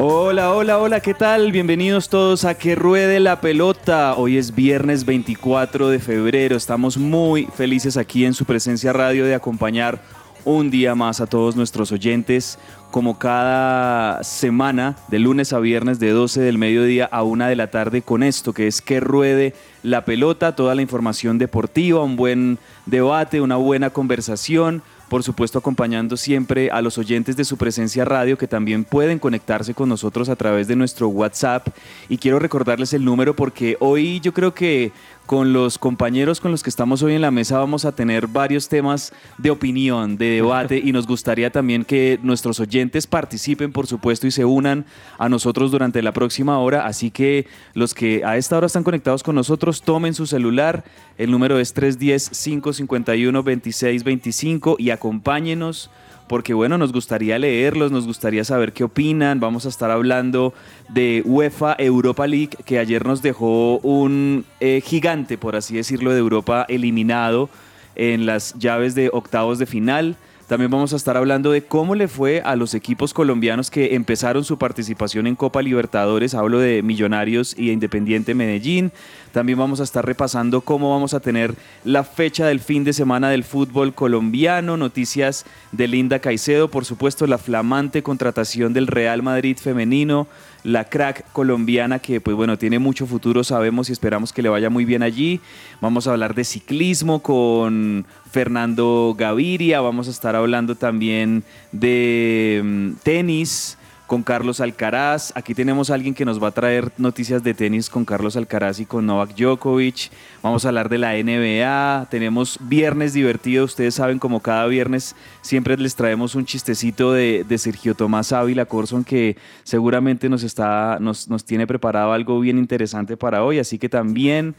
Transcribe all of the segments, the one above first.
Hola, hola, hola, ¿qué tal? Bienvenidos todos a Que Ruede la Pelota. Hoy es viernes 24 de febrero. Estamos muy felices aquí en su presencia radio de acompañar un día más a todos nuestros oyentes. Como cada semana, de lunes a viernes, de 12 del mediodía a 1 de la tarde, con esto que es Que Ruede la Pelota, toda la información deportiva, un buen debate, una buena conversación por supuesto acompañando siempre a los oyentes de su presencia radio que también pueden conectarse con nosotros a través de nuestro WhatsApp. Y quiero recordarles el número porque hoy yo creo que con los compañeros con los que estamos hoy en la mesa vamos a tener varios temas de opinión, de debate y nos gustaría también que nuestros oyentes participen, por supuesto, y se unan a nosotros durante la próxima hora. Así que los que a esta hora están conectados con nosotros, tomen su celular. El número es 310-551-2625 y acompáñenos porque bueno, nos gustaría leerlos, nos gustaría saber qué opinan. Vamos a estar hablando de UEFA Europa League, que ayer nos dejó un eh, gigante, por así decirlo, de Europa eliminado en las llaves de octavos de final. También vamos a estar hablando de cómo le fue a los equipos colombianos que empezaron su participación en Copa Libertadores. Hablo de Millonarios y de Independiente Medellín. También vamos a estar repasando cómo vamos a tener la fecha del fin de semana del fútbol colombiano, noticias de Linda Caicedo, por supuesto la flamante contratación del Real Madrid femenino, la crack colombiana que pues bueno, tiene mucho futuro, sabemos y esperamos que le vaya muy bien allí. Vamos a hablar de ciclismo con Fernando Gaviria, vamos a estar hablando también de mm, tenis con Carlos Alcaraz. Aquí tenemos a alguien que nos va a traer noticias de tenis con Carlos Alcaraz y con Novak Djokovic. Vamos a hablar de la NBA. Tenemos viernes divertido. Ustedes saben, como cada viernes, siempre les traemos un chistecito de, de Sergio Tomás Ávila Corson que seguramente nos, está, nos, nos tiene preparado algo bien interesante para hoy. Así que también,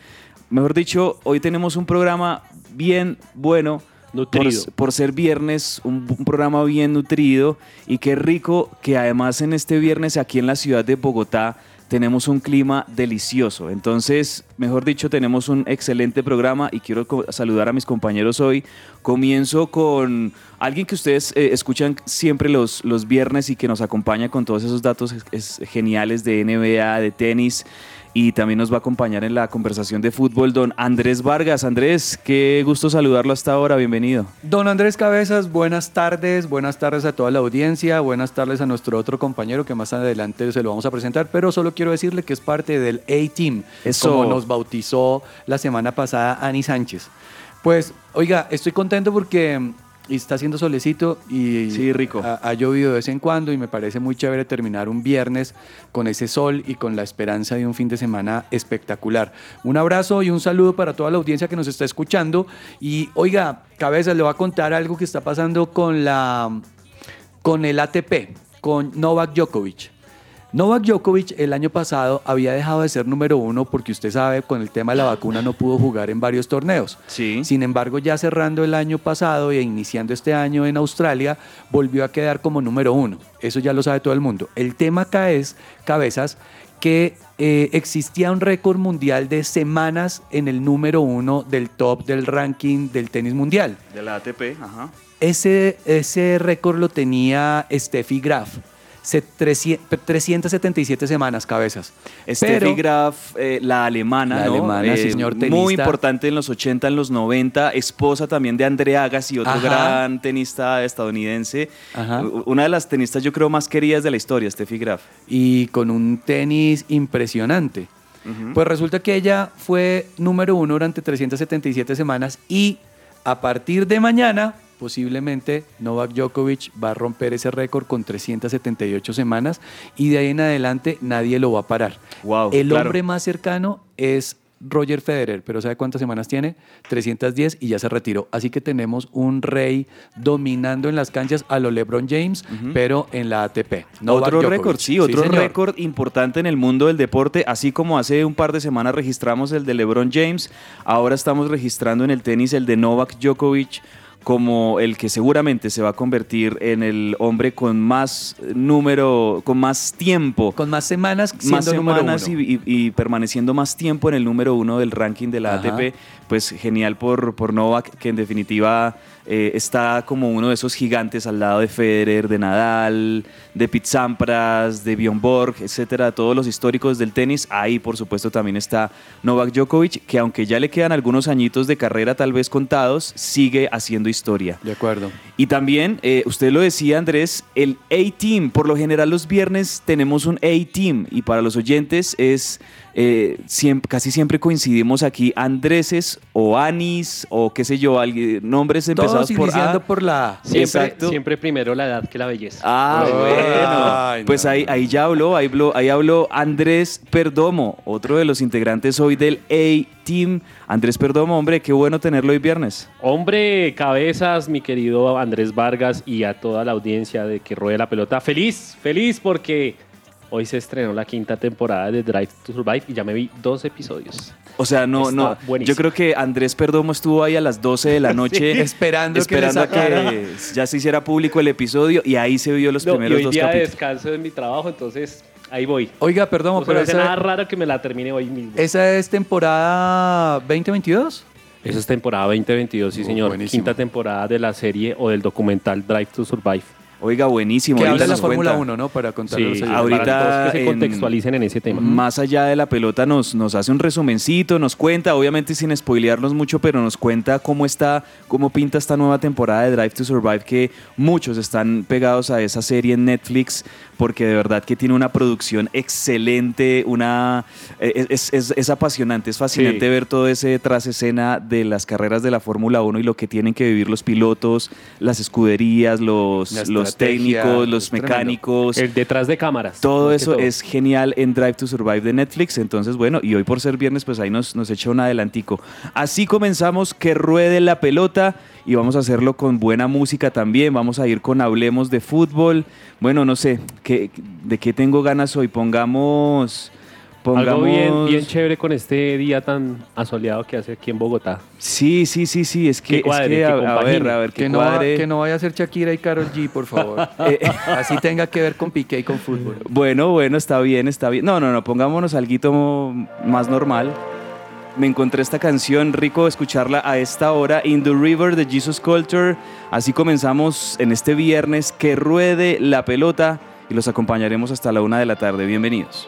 mejor dicho, hoy tenemos un programa bien bueno por, Nutrido. por ser viernes, un, un programa bien nutrido y qué rico que además en este viernes aquí en la ciudad de Bogotá tenemos un clima delicioso. Entonces, mejor dicho, tenemos un excelente programa y quiero saludar a mis compañeros hoy. Comienzo con alguien que ustedes eh, escuchan siempre los, los viernes y que nos acompaña con todos esos datos es- es geniales de NBA, de tenis y también nos va a acompañar en la conversación de fútbol don Andrés Vargas. Andrés, qué gusto saludarlo hasta ahora, bienvenido. Don Andrés Cabezas, buenas tardes, buenas tardes a toda la audiencia, buenas tardes a nuestro otro compañero que más adelante se lo vamos a presentar, pero solo quiero decirle que es parte del A-Team, Eso. como nos bautizó la semana pasada Ani Sánchez. Pues, oiga, estoy contento porque mm, está haciendo solecito y Sí, rico. Ha, ha llovido de vez en cuando y me parece muy chévere terminar un viernes con ese sol y con la esperanza de un fin de semana espectacular. Un abrazo y un saludo para toda la audiencia que nos está escuchando. Y oiga, cabeza, le voy a contar algo que está pasando con la con el ATP, con Novak Djokovic. Novak Djokovic el año pasado había dejado de ser número uno porque usted sabe, con el tema de la vacuna no pudo jugar en varios torneos. Sí. Sin embargo, ya cerrando el año pasado e iniciando este año en Australia, volvió a quedar como número uno. Eso ya lo sabe todo el mundo. El tema acá es, cabezas, que eh, existía un récord mundial de semanas en el número uno del top del ranking del tenis mundial. De la ATP, ajá. Ese, ese récord lo tenía Steffi Graf. Se- 300 377 semanas, cabezas. Steffi Graf, eh, la alemana, La ¿no? alemana, sí, señor Muy importante en los 80, en los 90, esposa también de André Agassi, otro Ajá. gran tenista estadounidense. Ajá. Una de las tenistas yo creo más queridas de la historia, Steffi Graf. y con un tenis impresionante. Pues resulta que ella fue número uno durante 377 semanas y a partir de mañana, posiblemente Novak Djokovic va a romper ese récord con 378 semanas y de ahí en adelante nadie lo va a parar. Wow, El claro. hombre más cercano es Roger Federer, pero ¿sabe cuántas semanas tiene? 310 y ya se retiró. Así que tenemos un rey dominando en las canchas a lo LeBron James, pero en la ATP. Novak otro récord, sí, otro récord importante en el mundo del deporte, así como hace un par de semanas registramos el de LeBron James, ahora estamos registrando en el tenis el de Novak Djokovic como el que seguramente se va a convertir en el hombre con más número, con más tiempo, Con más semanas más semanas y, y- y permaneciendo más tiempo en el número uno del ranking de la Ajá. ATP, pues genial por, por Novak, que en definitiva eh, está como uno de esos gigantes al lado de Federer, de Nadal, de Pete Sampras, de Bjorn Borg, etcétera, todos los históricos del tenis. Ahí, por supuesto, también está Novak Djokovic, que aunque ya le quedan algunos añitos de carrera tal vez contados, sigue haciendo historia. De acuerdo. Y también, eh, usted lo decía Andrés, el A-Team. Por lo general los viernes tenemos un A-Team y para los oyentes es, eh, casi siempre coincidimos aquí Andreses o Anis o qué sé yo, alguien- nombres empezados Todos por A. por la. Siempre, Exacto. siempre primero la edad que la belleza. Ah, Ay, bueno. no. Pues ahí, ahí ya habló, ahí habló, ahí habló Andrés Perdomo, otro de los integrantes hoy del A-Team. Andrés Perdomo, hombre, qué bueno tenerlo hoy viernes. Hombre, cabezas, mi querido Andrés Vargas y a toda la audiencia de que ruede la pelota. Feliz, feliz porque hoy se estrenó la quinta temporada de Drive to Survive y ya me vi dos episodios. O sea, no, Está no. buenísimo. Yo creo que Andrés Perdomo estuvo ahí a las 12 de la noche Esperando que esperando a sacaran. que ya se hiciera público el episodio y ahí se vio los No, y primeros hoy dos día de descanso en mi trabajo, entonces ahí voy. Oiga, perdón, No pero hace esa, nada raro que me la termine hoy mismo. ¿esa es temporada 2022? Esa es temporada 2022, sí Oh, señor. buenísimo. Quinta temporada de la serie o del documental Drive to Survive. Oiga, buenísimo. Que ahorita habla de la Fórmula cuenta. 1, ¿no? Para contarle a los Sí, ahorita para todos que se en- contextualicen en ese tema. Más allá de la pelota nos, nos hace un resumencito, nos cuenta, obviamente sin spoilearnos mucho, pero nos cuenta cómo está, cómo pinta esta nueva temporada de Drive to Survive, que muchos están pegados a esa serie en Netflix, porque de verdad que tiene una producción excelente, una eh, es, es- es apasionante, es fascinante Sí. ver todo ese tras escena de las carreras de la Fórmula 1 y lo que tienen que vivir los pilotos, las escuderías, los, técnicos, los mecánicos. El detrás de cámaras. Todo eso todo. es genial en Drive to Survive de Netflix. Entonces, bueno, y hoy por ser viernes, pues ahí nos, nos echa un adelantico. Así comenzamos que ruede la pelota y vamos a hacerlo con buena música también. Vamos a ir con Hablemos de fútbol. Bueno, no sé, ¿qué, ¿de qué tengo ganas hoy? Pongamos... Pongamos... Algo bien, bien chévere con este día tan asoleado que hace aquí en Bogotá. Sí, sí, sí, sí. Es que, es cuadre, que que a, a ver, a ver, que, Que no, va- que no vaya a ser Shakira y Carol G, por favor. Eh, Así tenga que ver con Piqué y con fútbol. Bueno, bueno, está bien, está bien. No, no, no, pongámonos algo más normal. Me encontré esta canción, rico escucharla a esta hora, In the River de Jesus Culture. Así comenzamos en este viernes, que ruede la pelota y los acompañaremos hasta la una de la tarde. Bienvenidos.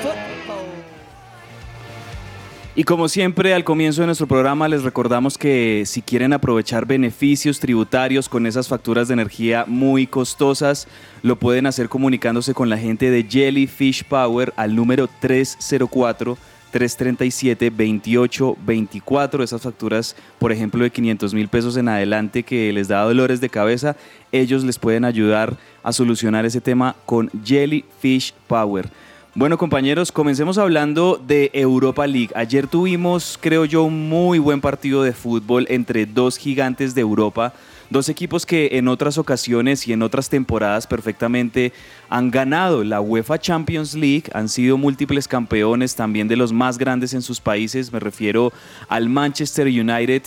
football. Y como siempre, al comienzo de nuestro programa les recordamos que si quieren aprovechar beneficios tributarios con esas facturas de energía muy costosas, lo pueden hacer comunicándose con la gente de Jellyfish Power al número 304. 337-2824, esas facturas, por ejemplo, de 500 mil pesos en adelante que les da dolores de cabeza, ellos les pueden ayudar a solucionar ese tema con Jellyfish Power. Bueno, compañeros, comencemos hablando de Europa League. Ayer tuvimos, creo yo, un muy buen partido de fútbol entre dos gigantes de Europa, dos equipos que en otras ocasiones y en otras temporadas perfectamente han ganado la UEFA Champions League, han sido múltiples campeones también de los más grandes en sus países. Me refiero al Manchester United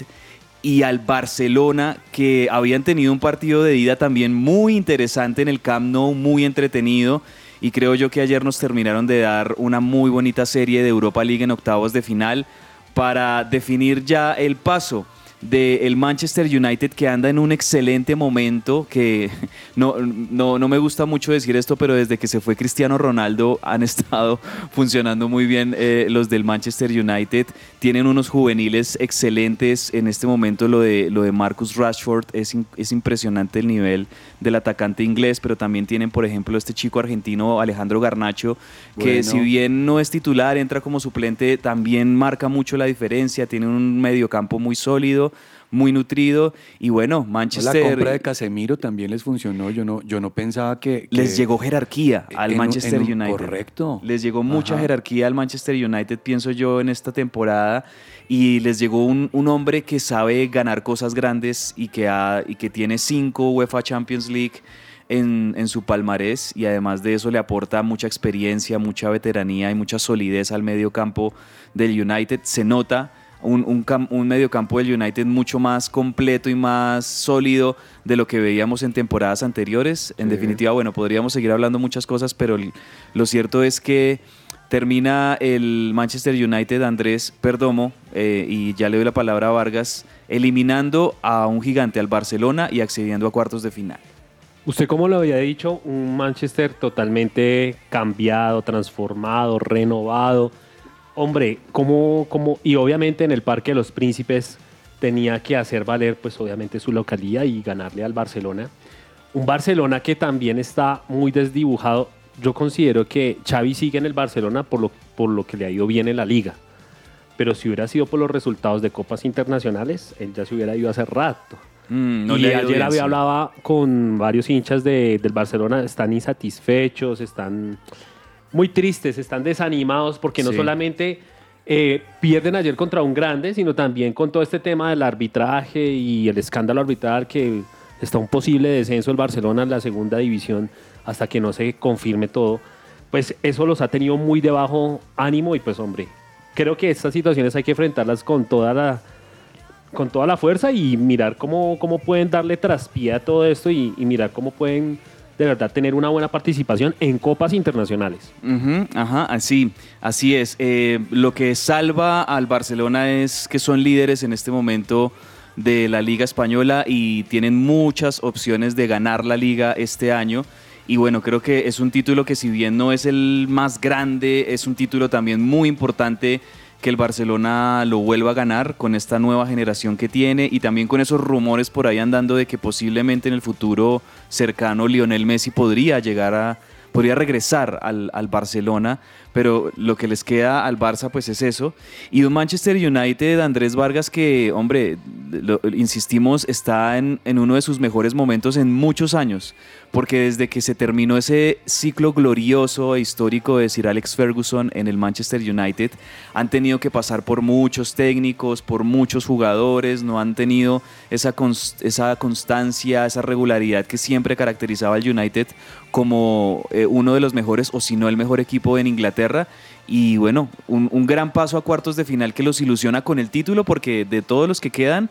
y al Barcelona, que habían tenido un partido de ida también muy interesante en el Camp Nou, muy entretenido. Y creo yo que ayer nos terminaron de dar una muy bonita serie de Europa League en octavos de final para definir ya el paso del Manchester United que anda en un excelente momento, que no, no, no me gusta mucho decir esto, pero desde que se fue Cristiano Ronaldo han estado funcionando muy bien eh, los del Manchester United. Tienen unos juveniles excelentes. En este momento lo de, lo de Marcus Rashford es, in- es impresionante el nivel del atacante inglés, pero también tienen, por ejemplo, este chico argentino Alejandro Garnacho, que Bueno. si bien no es titular, entra como suplente, también marca mucho la diferencia. Tiene un mediocampo muy sólido, muy nutrido. Y bueno, La Manchester compra de Casemiro también les funcionó. Yo no, yo no pensaba que, que- les llegó jerarquía al en Manchester en United. correcto. Les llegó mucha jerarquía al Manchester United, pienso yo, en esta temporada. Y les llegó un, un hombre que sabe ganar cosas grandes y que, ha- y que tiene cinco UEFA Champions League en, en su palmarés. Y además de eso le aporta mucha experiencia, mucha veteranía y mucha solidez al medio campo del United. Se nota un, un, cam- un mediocampo del United mucho más completo y más sólido de lo que veíamos en temporadas anteriores. En Sí. definitiva, bueno, podríamos seguir hablando muchas cosas, pero lo cierto es que termina el Manchester United, Andrés Perdomo, eh, y ya le doy la palabra a Vargas, eliminando a un gigante, al Barcelona, y accediendo a cuartos de final. Usted, como lo había dicho, un Manchester totalmente cambiado, transformado, renovado. Hombre, como, como, y obviamente en el Parque de los Príncipes tenía que hacer valer, pues obviamente su localía y ganarle al Barcelona. Un Barcelona que también está muy desdibujado. Yo considero que Xavi sigue en el Barcelona por lo, por lo que le ha ido bien en la liga. Pero si hubiera sido por los resultados de copas internacionales, él ya se hubiera ido hace rato Mm, no y ayer bien, había sí. hablaba con varios hinchas de- del Barcelona, están insatisfechos, están muy tristes, están desanimados porque no Sí. solamente eh, pierden ayer contra un grande, sino también con todo este tema del arbitraje y el escándalo arbitral que está un posible descenso del Barcelona en la segunda división hasta que no se confirme todo. Pues eso los ha tenido muy de bajo ánimo y pues hombre, creo que estas situaciones hay que enfrentarlas con toda la con toda la fuerza y mirar cómo, cómo pueden darle traspié a todo esto y, y mirar cómo pueden de verdad tener una buena participación en copas internacionales. Ajá, así, así es. Eh, lo que salva al Barcelona es que son líderes en este momento de la Liga Española y tienen muchas opciones de ganar la liga este año. Y bueno, creo que es un título que si bien no es el más grande, es un título también muy importante que el Barcelona lo vuelva a ganar con esta nueva generación que tiene y también con esos rumores por ahí andando de que posiblemente en el futuro cercano Lionel Messi podría llegar a, podría regresar al, al Barcelona, pero lo que les queda al Barça pues es eso. Y un Manchester United, Andrés Vargas, que, hombre, lo- insistimos, está en, en uno de sus mejores momentos en muchos años, porque desde que se terminó ese ciclo glorioso e histórico de Sir Alex Ferguson en el Manchester United, han tenido que pasar por muchos técnicos, por muchos jugadores, no han tenido esa, cons- esa constancia, esa regularidad que siempre caracterizaba al United como eh, uno de los mejores, o si no el mejor equipo en Inglaterra. Y bueno, un, un gran paso a cuartos de final que los ilusiona con el título, porque de todos los que quedan,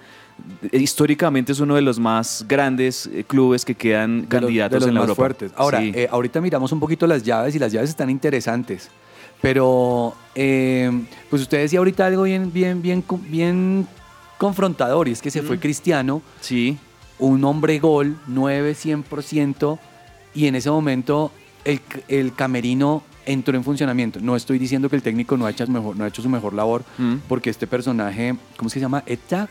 eh, históricamente es uno de los más grandes eh, clubes que quedan de los- candidatos de los en la más Europa. fuertes. Ahora, Sí. eh, ahorita miramos un poquito las llaves y las llaves están interesantes. Pero, eh, pues usted decía ahorita algo bien, bien, bien, bien confrontador y es que se fue Cristiano, sí. un hombre gol, 9, 100%, y en ese momento el, camerino entró en funcionamiento. No estoy diciendo que el técnico no ha hecho, mejor, no ha hecho su mejor labor, Mm. porque este personaje, ¿cómo es que se llama? Eta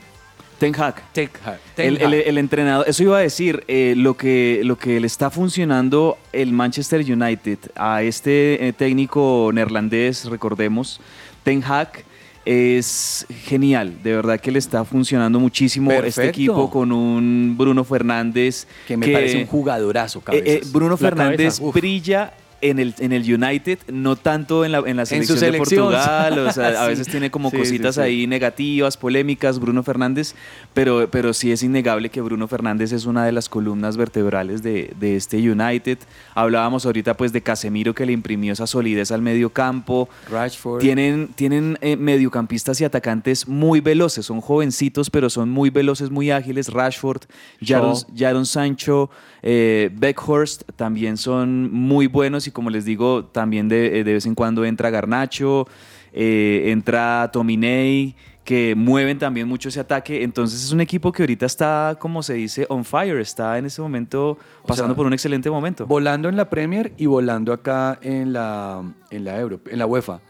Ten Hag. Ten Hag. El, Ten el- Hag. el entrenador, eso iba a decir, eh, lo, que, lo que le está funcionando el Manchester United a este eh, técnico neerlandés, recordemos, Ten Hag, es genial. De verdad que le está funcionando muchísimo este equipo con un Bruno Fernández. que me parece un jugadorazo, eh, eh. Bruno La Fernández cabeza, brilla en el, en el United, no tanto en la, en la su selección de. Portugal. O sea, a veces tiene como Sí, cositas sí, ahí negativas, polémicas, Bruno Fernández, pero, pero sí es innegable que Bruno Fernández es una de las columnas vertebrales de, de este United. Hablábamos ahorita pues de Casemiro que le imprimió esa solidez al medio campo. Rashford. Tienen, tienen eh, mediocampistas y atacantes muy veloces, son jovencitos, pero son muy veloces, muy ágiles. Rashford, Jadon Sancho, eh, Beckhorst también son muy buenos y como les digo, también de, eh, de vez en cuando entra Garnacho, eh, entra Tominey que mueven también mucho ese ataque. Entonces es un equipo que ahorita está, como se dice, on fire, está en ese momento pasando sea, por un excelente momento. Volando en la Premier y volando acá en la, en la Euro, en la UEFA.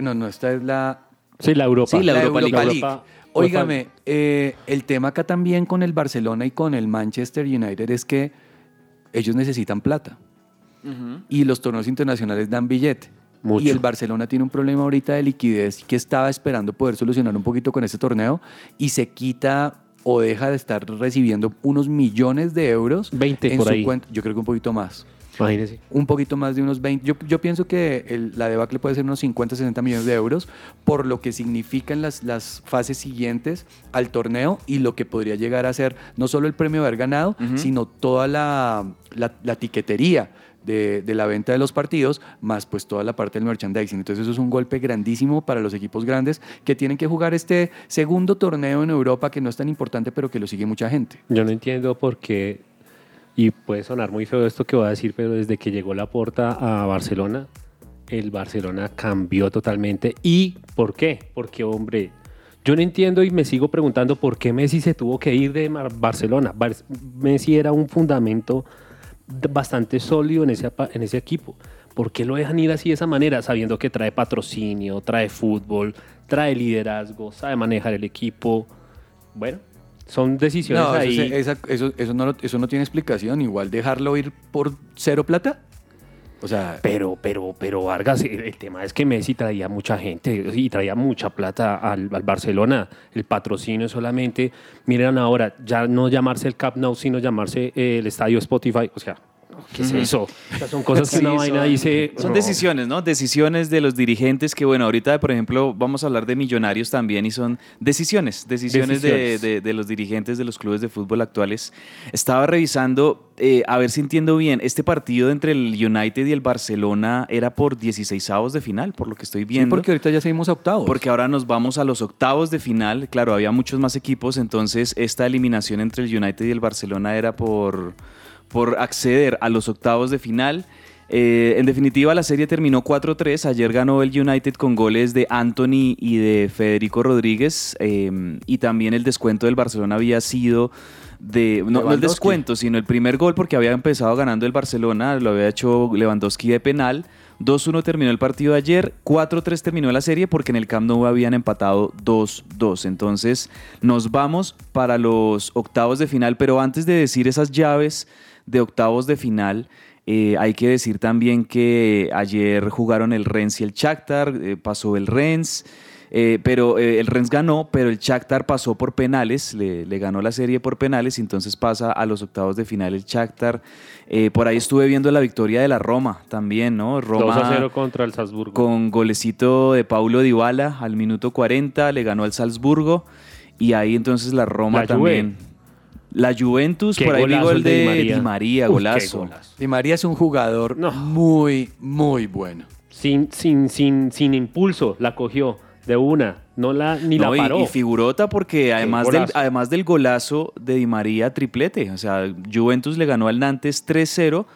No, no, esta es la, Sí, la Europa. Sí, la Europa League. Europa- Óigame, eh, el tema acá también con el Barcelona y con el Manchester United es que ellos necesitan plata y los torneos internacionales dan billete. Mucho. Y el Barcelona tiene un problema ahorita de liquidez que estaba esperando poder solucionar un poquito con este torneo y se quita o deja de estar recibiendo unos millones de euros 20 en por su ahí. cuenta. Yo creo que un poquito más. Imagínese. Un poquito más de unos 20. Yo, yo pienso que el- la debacle puede ser unos 50, 60 millones de euros por lo que significan las, las fases siguientes al torneo y lo que podría llegar a ser no solo el premio de haber ganado, sino toda la, la, la tiquetería de, la venta de los partidos, más pues toda la parte del merchandising. Entonces eso es un golpe grandísimo para los equipos grandes que tienen que jugar este segundo torneo en Europa que no es tan importante, pero que lo sigue mucha gente. Yo no entiendo por qué, y puede sonar muy feo esto que voy a decir, pero desde que llegó la porta a Barcelona, el Barcelona cambió totalmente. ¿Y por qué? Porque, hombre, yo no entiendo y me sigo preguntando por qué Messi se tuvo que ir de Barcelona. Bar- Messi era un fundamento bastante sólido en ese, en ese equipo. ¿Por qué lo dejan ir así de esa manera? Sabiendo que trae patrocinio, trae fútbol, trae liderazgo, sabe manejar el equipo. Bueno, son decisiones No, ahí. esa- eso, eso no, eso no tiene explicación. Igual dejarlo ir por cero plata. O sea, Pero, pero, pero Vargas, el, tema es que Messi traía mucha gente y traía mucha plata al, Barcelona. El patrocinio solamente, miren ahora, ya no llamarse el Cap Nou, sino llamarse eh, el Estadio Spotify. O sea, ¿qué es eso? O sea, son cosas que Sí, una vaina son- dice. Son no. decisiones, ¿no? Decisiones de los dirigentes que, bueno, ahorita, por ejemplo, vamos a hablar de millonarios también y son decisiones, decisiones, de- Decisiones. De, de los dirigentes de los clubes de fútbol actuales. Estaba revisando, eh, a ver si entiendo bien, este partido entre el United y el Barcelona era por 16 avos de final, por lo que estoy sí, viendo. porque ahorita ya seguimos a octavos. Porque ahora nos vamos a los octavos de final. Claro, había muchos más equipos, entonces esta eliminación entre el United y el Barcelona era por, por acceder a los octavos de final. Eh, en definitiva, la serie terminó 4-3. Ayer ganó el United con goles de Anthony y de Federico Rodríguez. eh, y también el descuento del Barcelona había sido de. No, no el descuento, sino el primer gol, porque había empezado ganando el Barcelona. Lo había hecho Lewandowski de penal. 2-1 terminó el partido de ayer, 4-3 terminó la serie porque en el Camp Nou habían empatado 2-2. Entonces nos vamos para los octavos de final, pero antes de decir esas llaves de octavos de final, eh, hay que decir también que ayer jugaron el Rennes y el Shakhtar, eh, pasó el Rennes. eh, pero el Rennes ganó, pero el Shakhtar pasó por penales, le, le ganó la serie por penales y entonces pasa a los octavos de final el Shakhtar. Por ahí estuve viendo la victoria de la Roma también, ¿no? 2 Roma a 0 contra el Salzburgo. con golecito de Paulo Dybala al minuto 40, le ganó al Salzburgo y ahí entonces la Roma La también. La Juventus, Qué por ahí gol el de de Di María. Di María, Uf, qué golazo. golazo. Di María es un jugador No. muy, muy bueno. Sin, sin, sin, sin impulso, la cogió de una. No la, ni No, la y- paró. Y, figurota porque además del, golazo. además del golazo de Di María, triplete. O sea, Juventus le ganó al Nantes 3-0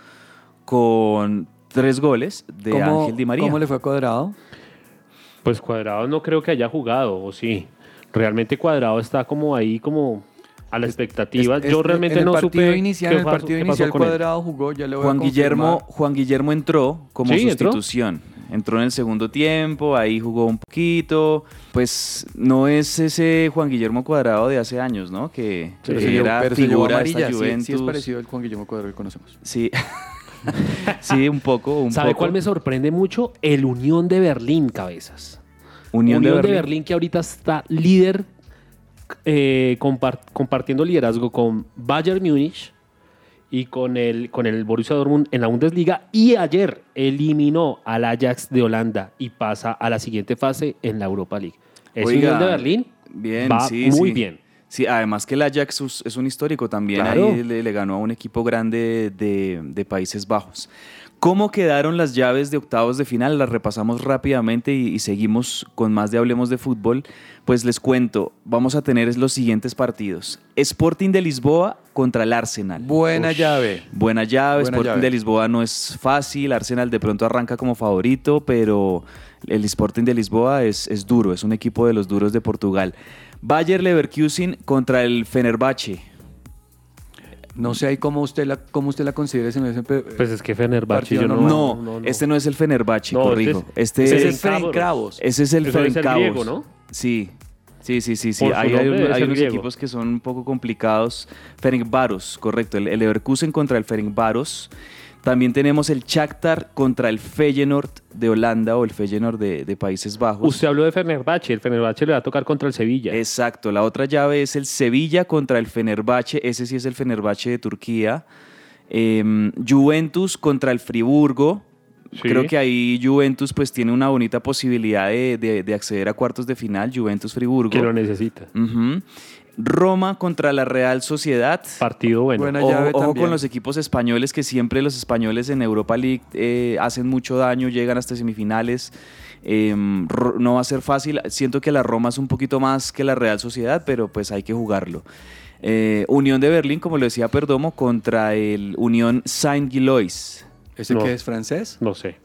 con tres goles de ¿Cómo, Ángel Di María. ¿Cómo le fue a Cuadrado? Pues Cuadrado no creo que haya jugado, o sí. Realmente Cuadrado está como ahí, como a la expectativa. Es- es- Yo realmente en el no partido supe Inicial, qué en el partido qué pasó inicial. Cuadrado jugó, ya le voy Juan a Guillermo. Juan Guillermo entró como Sí, entró. sustitución. Entró en el segundo tiempo, ahí jugó un poquito. Pues no es ese Juan Guillermo Cuadrado de hace años, ¿no? Que, Pero que se llevó- era pero figura de amarilla, sí, Juventus. sí es parecido al Juan Guillermo Cuadrado que conocemos. Sí. sí, un poco, un ¿Sabe poco. cuál me sorprende mucho? El Unión de Berlín, cabezas. Unión, de Berlín. que ahorita está líder, eh, compar- compartiendo liderazgo con Bayern Múnich y con el, con el Borussia Dortmund en la Bundesliga y ayer eliminó al Ajax de Holanda y pasa a la siguiente fase en la Europa League. Es Oiga, de Berlín, Bien, va sí, muy sí. bien. Sí, además que el Ajax es- es un histórico también. Claro. Ahí le, le ganó a un equipo grande de, de Países Bajos. ¿Cómo quedaron las llaves de octavos de final? Las repasamos rápidamente y, y seguimos con más de Hablemos de Fútbol. Pues les cuento, vamos a tener los siguientes partidos. Sporting de Lisboa contra el Arsenal. Buena llave. Buena llave, Buena Sporting llave. de Lisboa no es fácil, Arsenal de pronto arranca como favorito, pero el Sporting de Lisboa es, es duro, es un equipo de los duros de Portugal. Bayer Leverkusen contra el Fenerbahce. No sé ahí cómo usted la, cómo usted la considera. ese- ese- Pues es que Fenerbahce yo no, No, no, no. este no es el Fenerbahce, No, corrijo. este Este, es- es Ferencváros. ese es el el griego, ¿no? Sí. Sí, sí, sí, sí. Hay, hay, unos griego. equipos que son un poco complicados. Ferencváros, correcto. El, el Leverkusen contra el Ferencváros. También tenemos el Shakhtar contra el Feyenoord de Holanda o el Feyenoord de, de Países Bajos. Usted habló de Fenerbahce, el Fenerbahce le va a tocar contra el Sevilla. Exacto, la otra llave es el Sevilla contra el Fenerbahce, ese sí es el Fenerbahce de Turquía. Em, Juventus contra el Friburgo. Sí. Creo que ahí Juventus pues tiene una bonita posibilidad de, de- de acceder a cuartos de final, Juventus-Friburgo. que lo necesita. Roma contra la Real Sociedad. Partido bueno. Buena Ojo, llave ojo con los equipos españoles, que siempre los españoles en Europa League eh, hacen mucho daño, llegan hasta semifinales. Em, no va a ser fácil. Siento que la Roma es un poquito más que la Real Sociedad, pero pues hay que jugarlo. Eh, Unión de Berlín, como lo decía Perdomo, contra el Unión Saint-Gilloise. ¿Ese No. que es francés? No sé.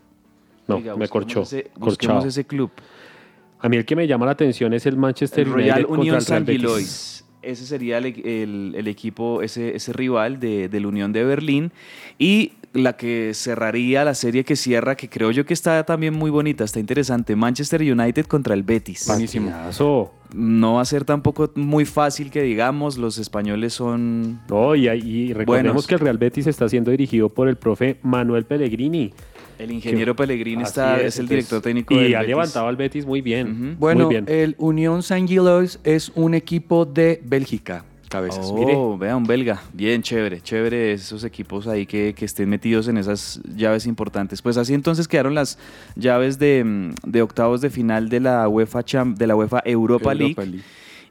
No, Oiga, me corchó. ese- busquemos ese club. A mí el que me llama la atención es el Manchester El Royal United contra Unión el Real Betis. Ese sería el, el- el equipo, ese, ese rival de, del Unión de Berlín. Y la que cerraría, la serie que cierra, que creo yo que está también muy bonita, está interesante. Manchester United contra el Betis. Buenísimo. No va a ser tampoco muy fácil que digamos, los españoles son... No, y, y recordemos Buenos. que el Real Betis está siendo dirigido por el profe Manuel Pellegrini. El ingeniero Pellegrini Así está, es, el director técnico Y del ha Betis. levantado al Betis muy bien. Ujú. Bueno, muy bien. el Unión Saint-Gilloise es un equipo de Bélgica. Cabezas. Oh, Mire. vea, un belga. Bien, chévere, chévere esos equipos ahí que, que estén metidos en esas llaves importantes. Pues así entonces quedaron las llaves de, mm, de octavos de final de la UEFA, Cham- de la UEFA Europa, Europa League.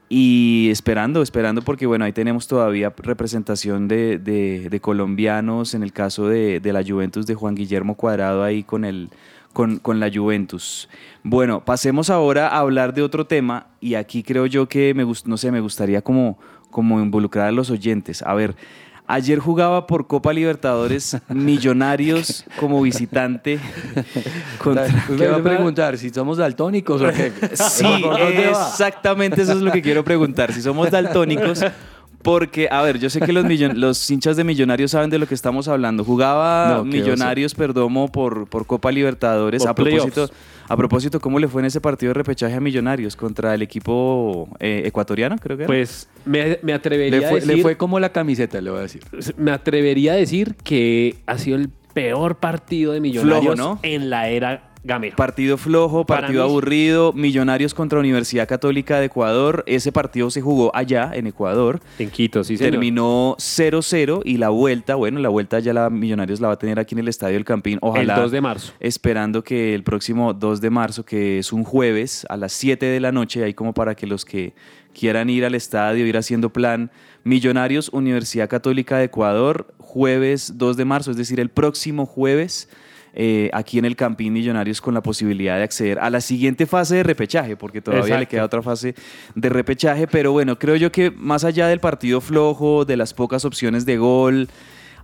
Y esperando, esperando, porque bueno, ahí tenemos todavía representación de, de- colombianos, en el caso de, de la Juventus de Juan Guillermo Cuadrado ahí con, el, con, con la Juventus. Bueno, pasemos ahora a hablar de otro tema y aquí creo yo que me, no sé, me gustaría como, como involucrar a los oyentes. A ver, ayer jugaba por Copa Libertadores Millonarios como visitante contra... ¿Qué va a preguntar? ¿Si somos daltónicos o qué? Sí, exactamente eso es lo que quiero preguntar. Si somos daltónicos, porque, a ver, yo sé que los, millon- los hinchas de Millonarios saben de lo que estamos hablando. Jugaba No, Millonarios Perdomo por, por Copa Libertadores. Por a propósito, a propósito, ¿cómo le fue en ese partido de repechaje a Millonarios contra el equipo eh, ecuatoriano, creo que era? Pues me, me atrevería Le fue, a decir, le fue como la camiseta, le voy a decir. me atrevería a decir que ha sido el peor partido de Millonarios Flojo, ¿no? en la era Gamero. Partido flojo, partido mí- aburrido, Millonarios contra Universidad Católica de Ecuador. Ese partido se jugó allá, en Ecuador. en Quito, sí. Terminó 0-0 y la vuelta, bueno, la vuelta ya la Millonarios la va a tener aquí en el Estadio del Campín. Ojalá. el 2 de marzo. Esperando que el próximo 2 de marzo, que es un jueves, a las 7 de la noche, ahí como para que los que quieran ir al estadio, ir haciendo plan. Millonarios, Universidad Católica de Ecuador, jueves 2 de marzo, es decir, el próximo jueves. Eh, aquí en el Campín Millonarios con la posibilidad de acceder a la siguiente fase de repechaje, porque todavía le queda otra fase de repechaje, pero bueno, creo yo que más allá del partido flojo, de las pocas opciones de gol,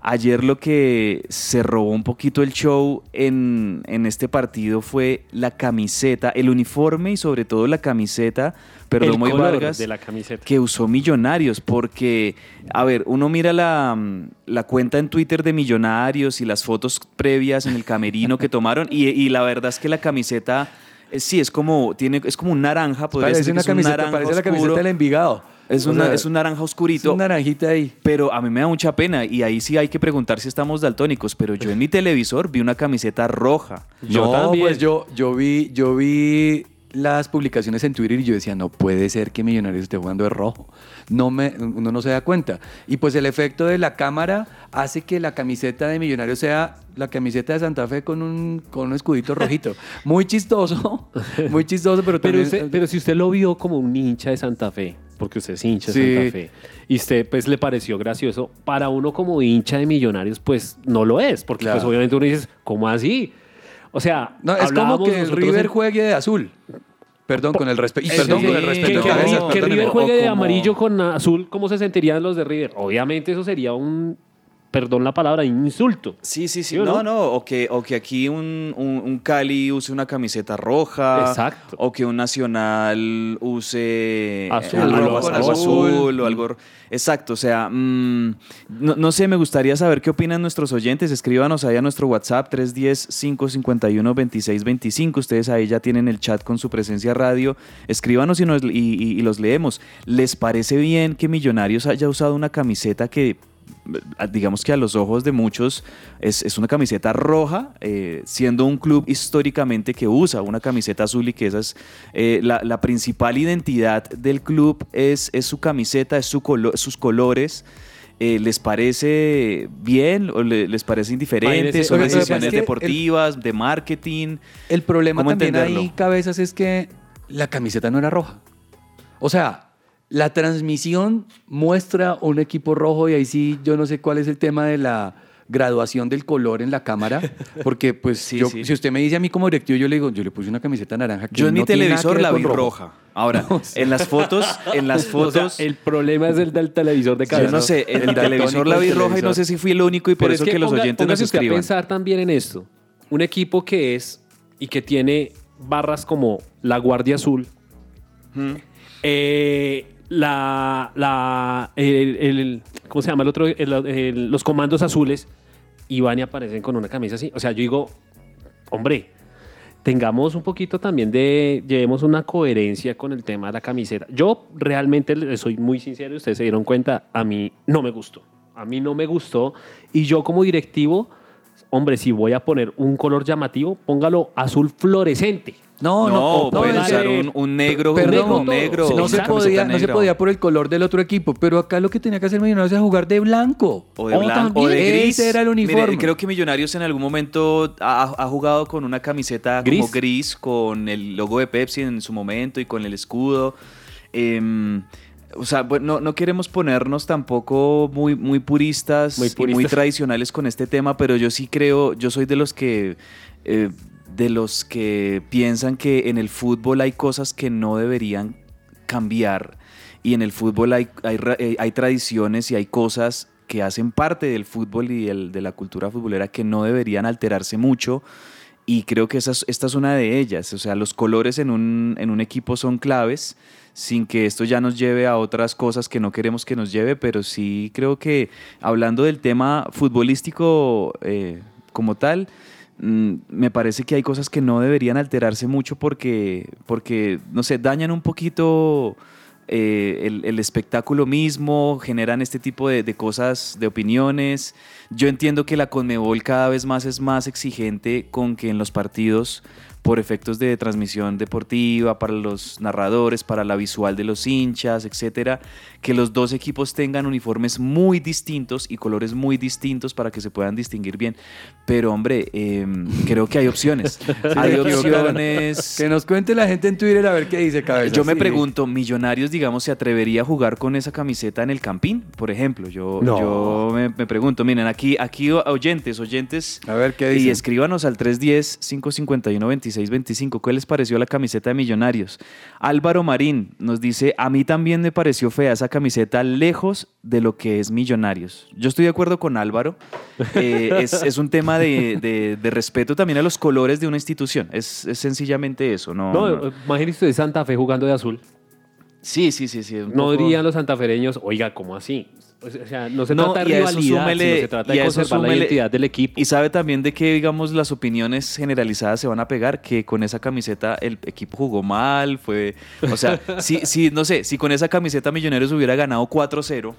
ayer lo que se robó un poquito el show en, en este partido fue la camiseta, el uniforme y sobre todo la camiseta, perdón, muy Vargas, de la camiseta. que usó Millonarios, porque, a ver, uno mira la, la cuenta en Twitter de Millonarios y las fotos previas en el camerino que tomaron, y, y la verdad es que la camiseta, eh, sí, es como, tiene, es como un naranja, podría Parece ser una es un camiseta, naranja parece la camiseta del Envigado. Es, una- sea, es un naranja es oscurito. una naranjita ahí. Pero a mí me da mucha pena y ahí sí hay que preguntar si estamos daltónicos. Pero yo en mi televisor vi una camiseta roja. Yo no, también. pues yo, yo vi, yo vi las publicaciones en Twitter y yo decía, no puede ser que Millonarios esté jugando de rojo. No me, uno no se da cuenta. Y pues el efecto de la cámara hace que la camiseta de Millonarios sea la camiseta de Santa Fe con un, con un escudito rojito. Muy chistoso, muy chistoso, pero Pero, también... usted- pero si usted lo vio como un hincha de Santa Fe, porque usted es hincha de Sí. Santa Fe, y usted pues le pareció gracioso, para uno como hincha de Millonarios pues no lo es, porque Claro. pues obviamente uno dice, ¿cómo así? O sea, No, es como que el River en- juegue de azul. Perdón, con el respeto. Sí, Perdón, sí, con el respeto. que, que- que-. River juegue de como- amarillo con azul, ¿cómo se sentirían los de River? Obviamente eso sería un, perdón la palabra, insulto. Sí, sí, sí. ¿Sí o no, no? no. O que, o que aquí un, un- un Cali use una camiseta roja. Exacto. O que un Nacional use Azul, algo, algo azul. o algo. Exacto. O sea, mm, no, no sé, me gustaría saber qué opinan nuestros oyentes. Escríbanos ahí a nuestro WhatsApp 310-551-2625. Ustedes ahí ya tienen el chat con su presencia radio. Escríbanos y, nos- y- y- y los leemos. ¿Les parece bien que Millonarios haya usado una camiseta que eh, digamos que a los ojos de muchos es, es una camiseta roja, eh, siendo un club históricamente que usa una camiseta azul y que esa es eh, la, la principal identidad del club es, es su camiseta, es su colo- sus colores. Eh, ¿Les parece bien o le- les parece indiferente? ¿Son es decisiones el- deportivas, de marketing? El problema ¿Cómo también entenderlo? ahí, cabezas, es que la camiseta no era roja. O sea, la transmisión muestra un equipo rojo y ahí sí yo no sé cuál es el tema de la graduación del color en la cámara, porque pues Sí, yo- sí. si usted me dice a mí como directivo, yo le digo, yo le puse una camiseta naranja. que Yo en mi no que televisor la vi rojo. roja. Ahora, en las fotos, en las O sea, fotos... el problema es el del televisor de Yo cabeza. no sé, en El el televisor la vi roja y no sé si fui el único y por eso es que, los ponga- oyentes nos escriban. pensar también en esto. Un equipo que es y que tiene barras como la Guardia Azul, eh, la, la, el, el- ¿cómo se llama el otro? Los comandos azules y van y aparecen con una camisa así. O sea, yo digo, hombre, tengamos un poquito también de, llevemos una coherencia con el tema de la camiseta. Yo realmente soy muy sincero, ustedes se dieron cuenta, a mí no me gustó. A mí no me gustó y yo como directivo, hombre, si voy a poner un color llamativo, póngalo azul fluorescente. No, no, No, no, pueden usar un, un negro, Perdón, un negro. no, se podía, no se podía por el color del otro equipo, pero acá lo que tenía que hacer Millonarios era jugar de blanco. O de blanco, o de gris. Ese era el Mire, uniforme. creo que Millonarios en algún momento ha, ha jugado con una camiseta como Gris. gris, con el logo de Pepsi en su momento y con el escudo. Em, o sea, bueno, no, no queremos ponernos tampoco muy, muy puristas, Muy y muy tradicionales con este tema, pero yo sí creo, yo soy de los que eh, de los que piensan que en el fútbol hay cosas que no deberían cambiar y en el fútbol hay, hay, eh, hay tradiciones y hay cosas que hacen parte del fútbol y el- de la cultura futbolera que no deberían alterarse mucho y creo que esa es- esta es una de ellas. O sea, los colores en un, en un equipo son claves sin que esto ya nos lleve a otras cosas que no queremos que nos lleve, pero sí creo que hablando del tema futbolístico eh, como tal, me parece que hay cosas que no deberían alterarse mucho porque, porque no sé, dañan un poquito eh, el, el espectáculo mismo, generan este tipo de, de cosas, de opiniones. Yo entiendo que la Conmebol cada vez más es más exigente con que en los partidos, por efectos de transmisión deportiva, para los narradores, para la visual de los hinchas, etcétera, que los dos equipos tengan uniformes muy distintos y colores muy distintos para que se puedan distinguir bien. Pero hombre, eh, creo que hay opciones. hay opciones. Que nos cuente la gente en Twitter a ver qué dice cabeza. Yo me Sí. pregunto, Millonarios, digamos, ¿se atrevería a jugar con esa camiseta en el Campín? Por ejemplo, yo, No. yo me, me pregunto, miren, aquí, aquí oyentes, oyentes, A ver qué y dice. escríbanos al 310-551-2625. ¿Qué les pareció la camiseta de Millonarios? Álvaro Marín nos dice, a mí también me pareció fea esa camiseta lejos de lo que es Millonarios. Yo estoy de acuerdo con Álvaro. Eh, es, es un tema de, de- de respeto también a los colores de una institución. Es, es sencillamente eso. No, No, no. imagínese Santa Fe jugando de azul. Sí, sí, sí. sí No poco- dirían los santafereños, oiga, ¿cómo así? O sea, no se No, trata y de rivalidad, súmele- se trata de la identidad del equipo. Y sabe también de que, digamos, las opiniones generalizadas se van a pegar, que con esa camiseta el equipo jugó mal, fue... O sea, si, si, no sé, si con esa camiseta Millonarios hubiera ganado 4-0,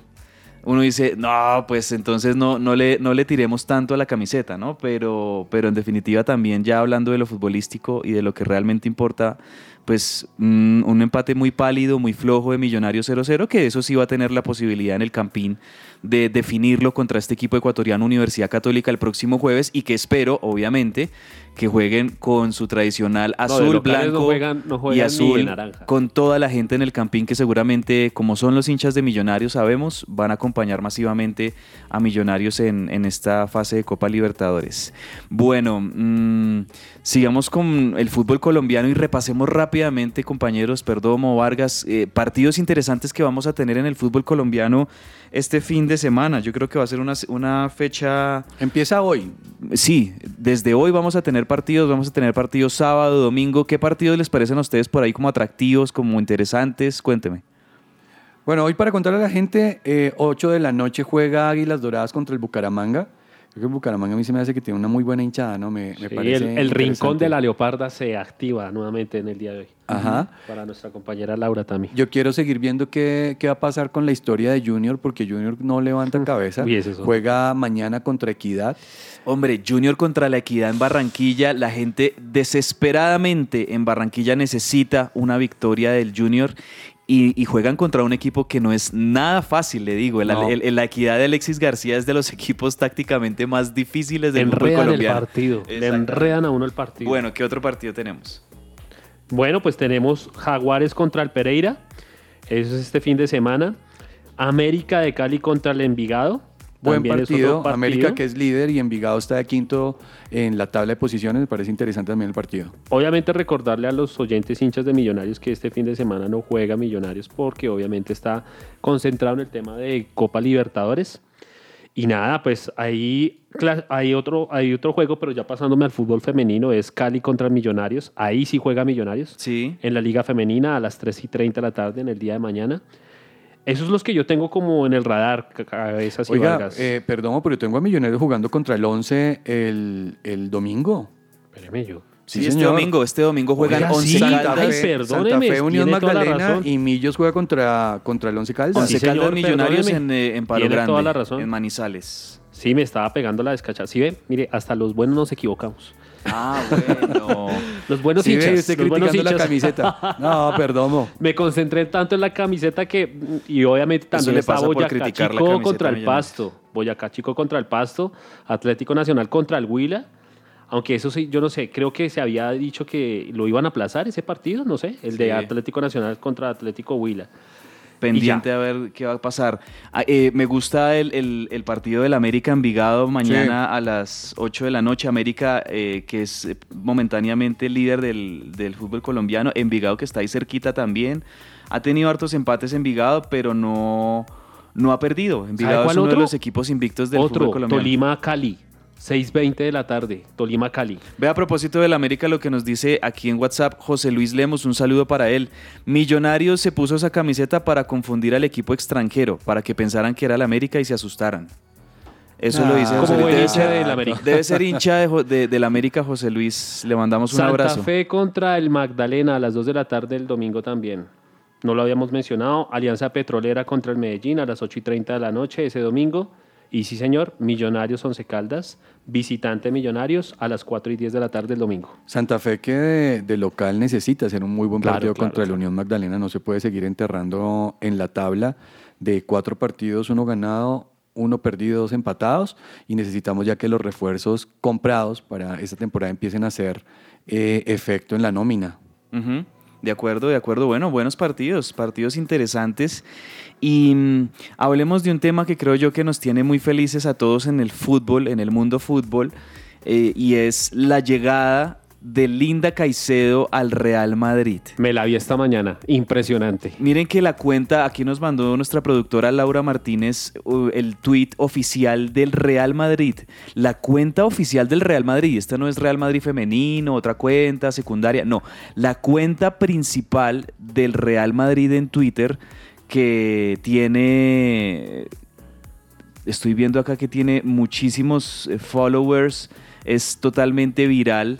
uno dice, no, pues entonces no, no, le, no le tiremos tanto a la camiseta, ¿no? Pero, pero en definitiva también ya hablando de lo futbolístico y de lo que realmente importa, pues mm, un empate muy pálido, muy flojo de Millonarios 0-0, que eso sí va a tener la posibilidad en el Campín de definirlo contra este equipo ecuatoriano Universidad Católica el próximo jueves y que espero, obviamente, que jueguen con su tradicional azul, no blanco juegan- no y juegan azul, con toda la gente en el Campín que seguramente, como son los hinchas de Millonarios, sabemos, van a acompañar masivamente a Millonarios en, en esta fase de Copa Libertadores. Bueno, mm, sigamos con el fútbol colombiano y repasemos rápidamente, compañeros, Perdomo, Vargas, eh, partidos interesantes que vamos a tener en el fútbol colombiano este fin de semana. Yo creo que va a ser una, una fecha Empieza hoy. Sí, desde hoy vamos a tener partidos, vamos a tener partidos sábado, domingo. ¿Qué partidos les parecen a ustedes por ahí como atractivos, como interesantes? Cuénteme. Bueno, hoy para contarle a la gente, eh, 8 de la noche juega Águilas Doradas contra el Bucaramanga. Creo que el Bucaramanga a mí se me hace que tiene una muy buena hinchada, ¿no? Me, me Sí, parece el, el rincón de la leoparda se activa nuevamente en el día de hoy. Ajá. Para nuestra compañera Laura también. Yo quiero seguir viendo qué, qué va a pasar con la historia de Junior, porque Junior no levanta cabeza. Uy, es. Juega mañana contra Equidad. Hombre, Junior contra la Equidad en Barranquilla. La gente desesperadamente en Barranquilla necesita una victoria del Junior. Y, y juegan contra un equipo que no es nada fácil, le digo. El- No. el- el- la equidad de Alexis García es de los equipos tácticamente más difíciles del fútbol Enredan el colombiano. partido. Le enredan a uno el partido. Bueno, ¿qué otro partido tenemos? Bueno, pues tenemos Jaguares contra el Pereira. Eso es este fin de semana. América de Cali contra el Envigado. Buen partido. América que es líder y Envigado está de quinto en la tabla de posiciones. Me parece interesante también el partido. Obviamente recordarle a los oyentes hinchas de Millonarios que este fin de semana no juega Millonarios porque obviamente está concentrado en el tema de Copa Libertadores. Y nada, pues ahí hay otro, hay otro juego, pero ya pasándome al fútbol femenino, es Cali contra Millonarios. Ahí sí juega Millonarios. Sí. En la Liga Femenina a las 3 y 30 de la tarde en el día de mañana. Esos son los que yo tengo como en el radar, ca- cabezas y Vargas. eh, perdón, pero yo tengo a Millonarios jugando contra el 11 el, el domingo. Espéreme yo. Sí, Sí, este señor. domingo, este domingo juegan Oiga, 11 sí, Caldas. Ay, perdóneme, Santa Fe Unión Magdalena y Millos juega contra, contra el 11 Caldas. Once Sí, señor, Caldas Millonarios en, eh, en Palo Tiene Grande, toda la razón. en Manizales. Sí, me estaba pegando la descacha. Sí, ve, mire, hasta los buenos nos equivocamos. Ah, bueno. Los buenos Sí, ve hinchas. usted los buenos criticando la camiseta. No, perdón. Me concentré tanto en la camiseta que, y obviamente también por Boyacá Chico contra el. Pasto, Boyacá Chico contra el Pasto, Atlético Nacional contra el Huila. Aunque eso sí, yo no sé, creo que se había dicho que lo iban a aplazar ese partido, no sé, el de. Atlético Nacional contra Atlético Huila. Pendiente a ver qué va a pasar. Ah, eh, me gusta el, el- el partido del América Envigado mañana a las 8 de la noche. América, eh, que es momentáneamente líder del, del fútbol colombiano. Envigado, que está ahí cerquita también. Ha tenido hartos empates Envigado, pero no, no ha perdido. Envigado es uno de los equipos invictos del Otro, fútbol colombiano. Tolima Cali, 6.20 de la tarde, Tolima Cali. Ve a propósito del América lo que nos dice aquí en WhatsApp José Luis Lemos, un saludo para él. Millonarios se puso esa camiseta para confundir al equipo extranjero, para que pensaran que era el América y se asustaran. Eso lo dice Ah, José Luis. Debe ser, del América. debe ser hincha de, de- del América José Luis. Le mandamos un Santa abrazo. Fe contra el Magdalena a las 2 de la tarde el domingo también. No lo habíamos mencionado. Alianza Petrolera contra el Medellín a las 8 y 30 de la noche ese domingo. Y sí, señor, Millonarios Once Caldas, visitante Millonarios a las 4 y 10 de la tarde el domingo. Santa Fe que de, de local necesita hacer un muy buen Claro, partido claro, contra el claro. Unión Magdalena. No se puede seguir enterrando en la tabla de cuatro partidos, uno ganado, uno perdido, dos empatados. Y necesitamos ya que los refuerzos comprados para esta temporada empiecen a hacer eh, efecto en la nómina. Ujú, De acuerdo, de acuerdo. Bueno, buenos partidos, partidos interesantes. Y mm, hablemos de un tema que creo yo que nos tiene muy felices a todos en el fútbol, en el mundo fútbol, eh, y es la llegada de Linda Caicedo al Real Madrid. Me la vi esta mañana. Impresionante. Miren que la cuenta, aquí nos mandó nuestra productora Laura Martínez uh, el tweet oficial del Real Madrid. La cuenta oficial del Real Madrid. Esta no es Real Madrid femenino, otra cuenta secundaria. No, la cuenta principal del Real Madrid en Twitter que tiene... Estoy viendo acá que tiene muchísimos eh, followers. Es totalmente viral.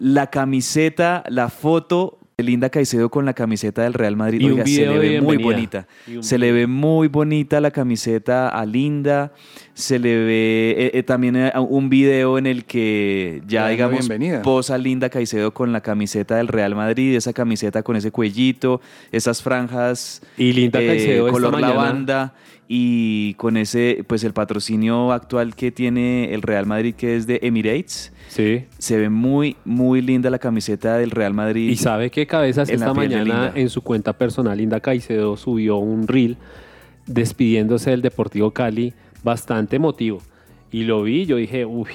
La camiseta, la foto Linda Caicedo con la camiseta del Real Madrid. Y un Oiga, se video le de ve muy bonita. Se le ve muy bonita la camiseta a Linda. Se le ve eh, eh, también eh, un video en el que ya, digamos, bienvenida. posa Linda Caicedo con la camiseta del Real Madrid, esa camiseta con ese cuellito, esas franjas Y Linda eh, Caicedo esta color mañana- lavanda y con ese, pues el patrocinio actual que tiene el Real Madrid que es de Emirates. Sí. Se ve muy, muy linda la camiseta del Real Madrid. Y sabe que Cabezas esta mañana en su cuenta personal, Linda Caicedo subió un reel despidiéndose del Deportivo Cali bastante emotivo. Y lo vi, yo dije, uy,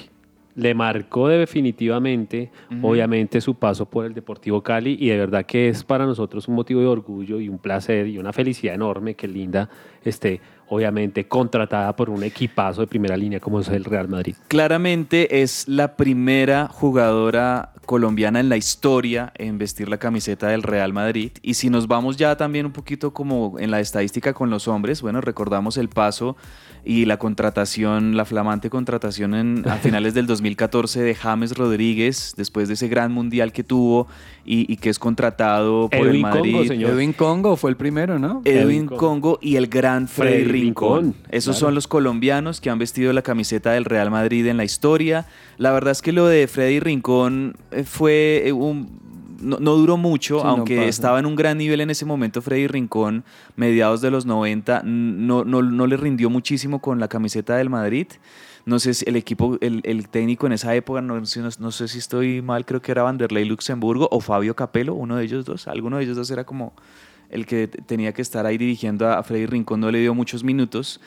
le marcó definitivamente, obviamente, su paso por el Deportivo Cali y de verdad que es para nosotros un motivo de orgullo y un placer y una felicidad enorme que Linda esté, obviamente, contratada por un equipazo de primera línea como es el Real Madrid. Claramente es la primera jugadora colombiana en la historia en vestir la camiseta del Real Madrid. Y si nos vamos ya también un poquito como en la estadística con los hombres, bueno, recordamos el paso y la contratación, la flamante contratación en, a finales del 2014 de James Rodríguez, después de ese gran mundial que tuvo y, y que es contratado por Edwin el Congo, Madrid. señor. Edwin Congo fue el primero, ¿no? Edwin Edwin Congo. Congo y el gran Freddy, Freddy Rincón. Rincón, Esos claro. son los colombianos que han vestido la camiseta del Real Madrid en la historia. La verdad es que lo de Freddy Rincón eh, fue eh, un... No, no duró mucho, Sí, aunque estaba en un gran nivel en ese momento Freddy Rincón, mediados de los 90, no, no, no le rindió muchísimo con la camiseta del Madrid. No sé si el equipo, el, el técnico en esa época, no, sé- no- no sé si estoy mal, creo que era Vanderlei Luxemburgo o Fabio Capello, uno de ellos dos. Alguno de ellos dos era como el que tenía que estar ahí dirigiendo a Freddy Rincón, no le dio muchos minutos.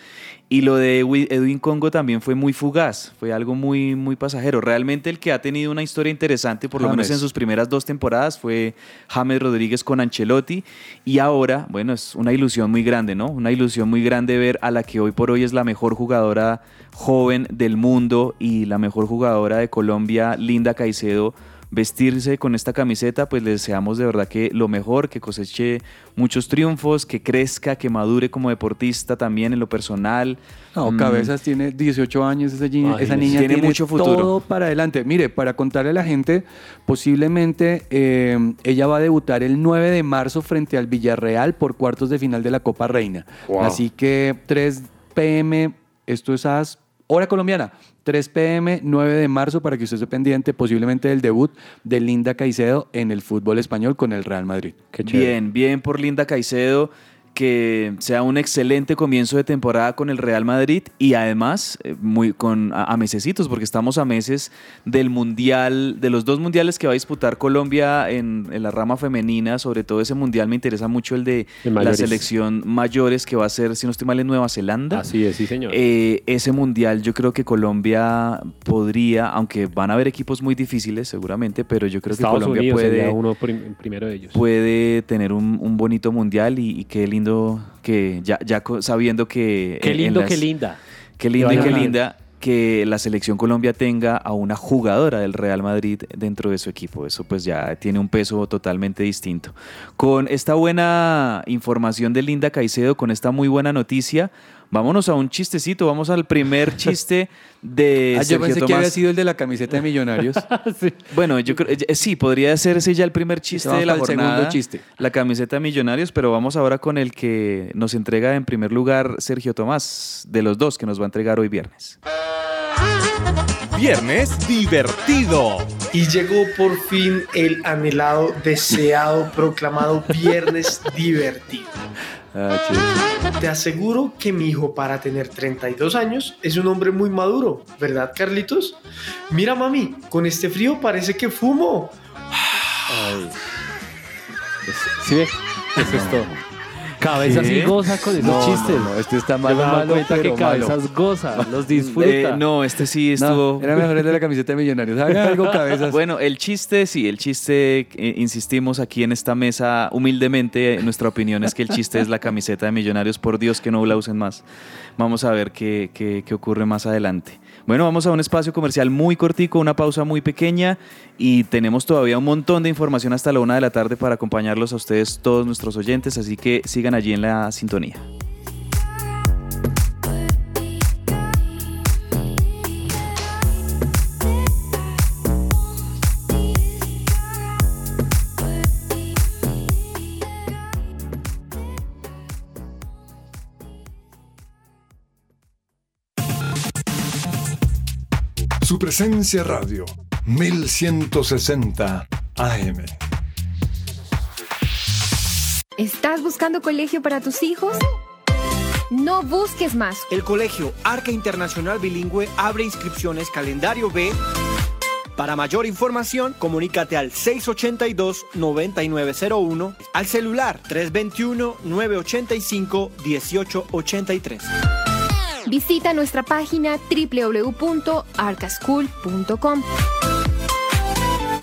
Y lo de Edwin Congo también fue muy fugaz, fue algo muy, muy pasajero. Realmente el que ha tenido una historia interesante, por lo menos en sus primeras dos temporadas, fue James Rodríguez con Ancelotti. Y ahora, bueno, es una ilusión muy grande, ¿no? Una ilusión muy grande ver a la que hoy por hoy es la mejor jugadora joven del mundo y la mejor jugadora de Colombia, Linda Caicedo, vestirse con esta camiseta, pues le deseamos de verdad que lo mejor, que coseche muchos triunfos, que crezca, que madure como deportista también en lo personal. No, Mm, Cabezas tiene 18 años, esa, niña- Ay, esa niña Tiene tiene, mucho futuro. todo para adelante. Mire, para contarle a la gente, posiblemente eh, ella va a debutar el 9 de marzo frente al Villarreal por cuartos de final de la Copa Reina. Wow. Así que 3 pm, esto es a hora colombiana, 3 pm, 9 de marzo, para que usted esté pendiente posiblemente del debut de Linda Caicedo en el fútbol español con el Real Madrid. Bien, bien por Linda Caicedo, que sea un excelente comienzo de temporada con el Real Madrid y además eh, muy con a, a mesecitos, porque estamos a meses del mundial, de los dos mundiales que va a disputar Colombia en, en la rama femenina, sobre todo ese mundial me interesa mucho el de la selección mayores que va a ser, si no estoy mal, en Nueva Zelanda. Así es, sí, señor. Eh, ese mundial yo creo que Colombia podría, aunque van a haber equipos muy difíciles seguramente, pero yo creo Estados que Colombia Unidos puede uno prim- primero de ellos. puede tener un, un bonito mundial y, y qué lindo que ya, sabiendo que... qué lindo, las- qué linda. Qué lindo y qué linda que la selección Colombia tenga a una jugadora del Real Madrid dentro de su equipo. Eso pues ya tiene un peso totalmente distinto. Con esta buena información de Linda Caicedo, con esta muy buena noticia, vámonos a un chistecito. Vamos al primer chiste de Ah, yo pensé que Tomás. había sido el de la camiseta de Millonarios. Bueno, yo creo, eh, sí, podría ese ya el primer chiste de la jornada. segundo chiste. La camiseta de Millonarios, pero vamos ahora con el que nos entrega en primer lugar Sergio Tomás, de los dos que nos va a entregar hoy viernes. Viernes divertido. Y llegó por fin el anhelado, deseado, proclamado viernes divertido. Ah. Te aseguro que mi hijo para tener 32 años es un hombre muy maduro, ¿verdad Carlitos? Mira mami, con este frío parece que fumo. ¿Sí? Eso es todo. Cabezas ¿Qué? y goza con esos No, chistes. no, no, este está Yo malo, me cuenta pero que malo. Cabezas goza, los disfruta. Eh, no, este sí estuvo... era mejor el de la camiseta de Millonarios. Algo, cabezas. Bueno, el chiste, sí, el chiste, eh, insistimos aquí en esta mesa, humildemente, eh, nuestra opinión es que el chiste es la camiseta de Millonarios, por Dios que no la usen más. Vamos a ver qué, qué- qué ocurre más adelante. Bueno, vamos a un espacio comercial muy cortico, una pausa muy pequeña y tenemos todavía un montón de información hasta la una de la tarde para acompañarlos a ustedes, todos nuestros oyentes, así que sigan allí en la sintonía. Presencia radio 1160 AM. ¿Estás buscando colegio para tus hijos? No busques más. El Colegio Arca Internacional Bilingüe abre inscripciones calendario B. Para mayor información, comunícate al 682-9901, al celular 321-985-1883. Visita nuestra página www.arcaschool.com.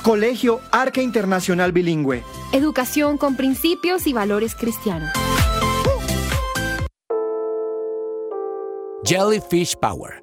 Colegio Arca Internacional Bilingüe. Educación con principios y valores cristianos. Jellyfish Power,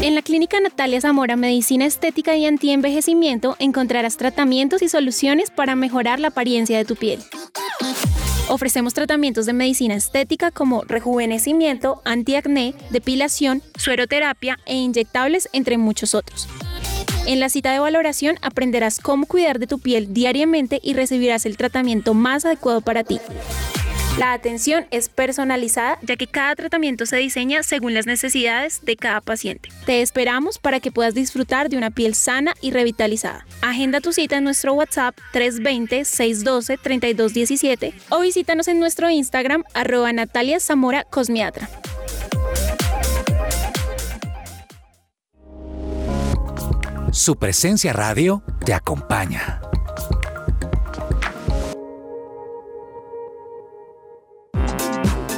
En la Clínica Natalia Zamora Medicina Estética y Antienvejecimiento encontrarás tratamientos y soluciones para mejorar la apariencia de tu piel. Ofrecemos tratamientos de medicina estética como rejuvenecimiento, antiacné, depilación, sueroterapia e inyectables, entre muchos otros. En la cita de valoración aprenderás cómo cuidar de tu piel diariamente y recibirás el tratamiento más adecuado para ti. La atención es personalizada ya que cada tratamiento se diseña según las necesidades de cada paciente. Te esperamos para que puedas disfrutar de una piel sana y revitalizada. Agenda tu cita en nuestro WhatsApp 320-612-3217 o visítanos en nuestro Instagram arroba Natalia Zamora Cosmiatra. Su presencia radio te acompaña.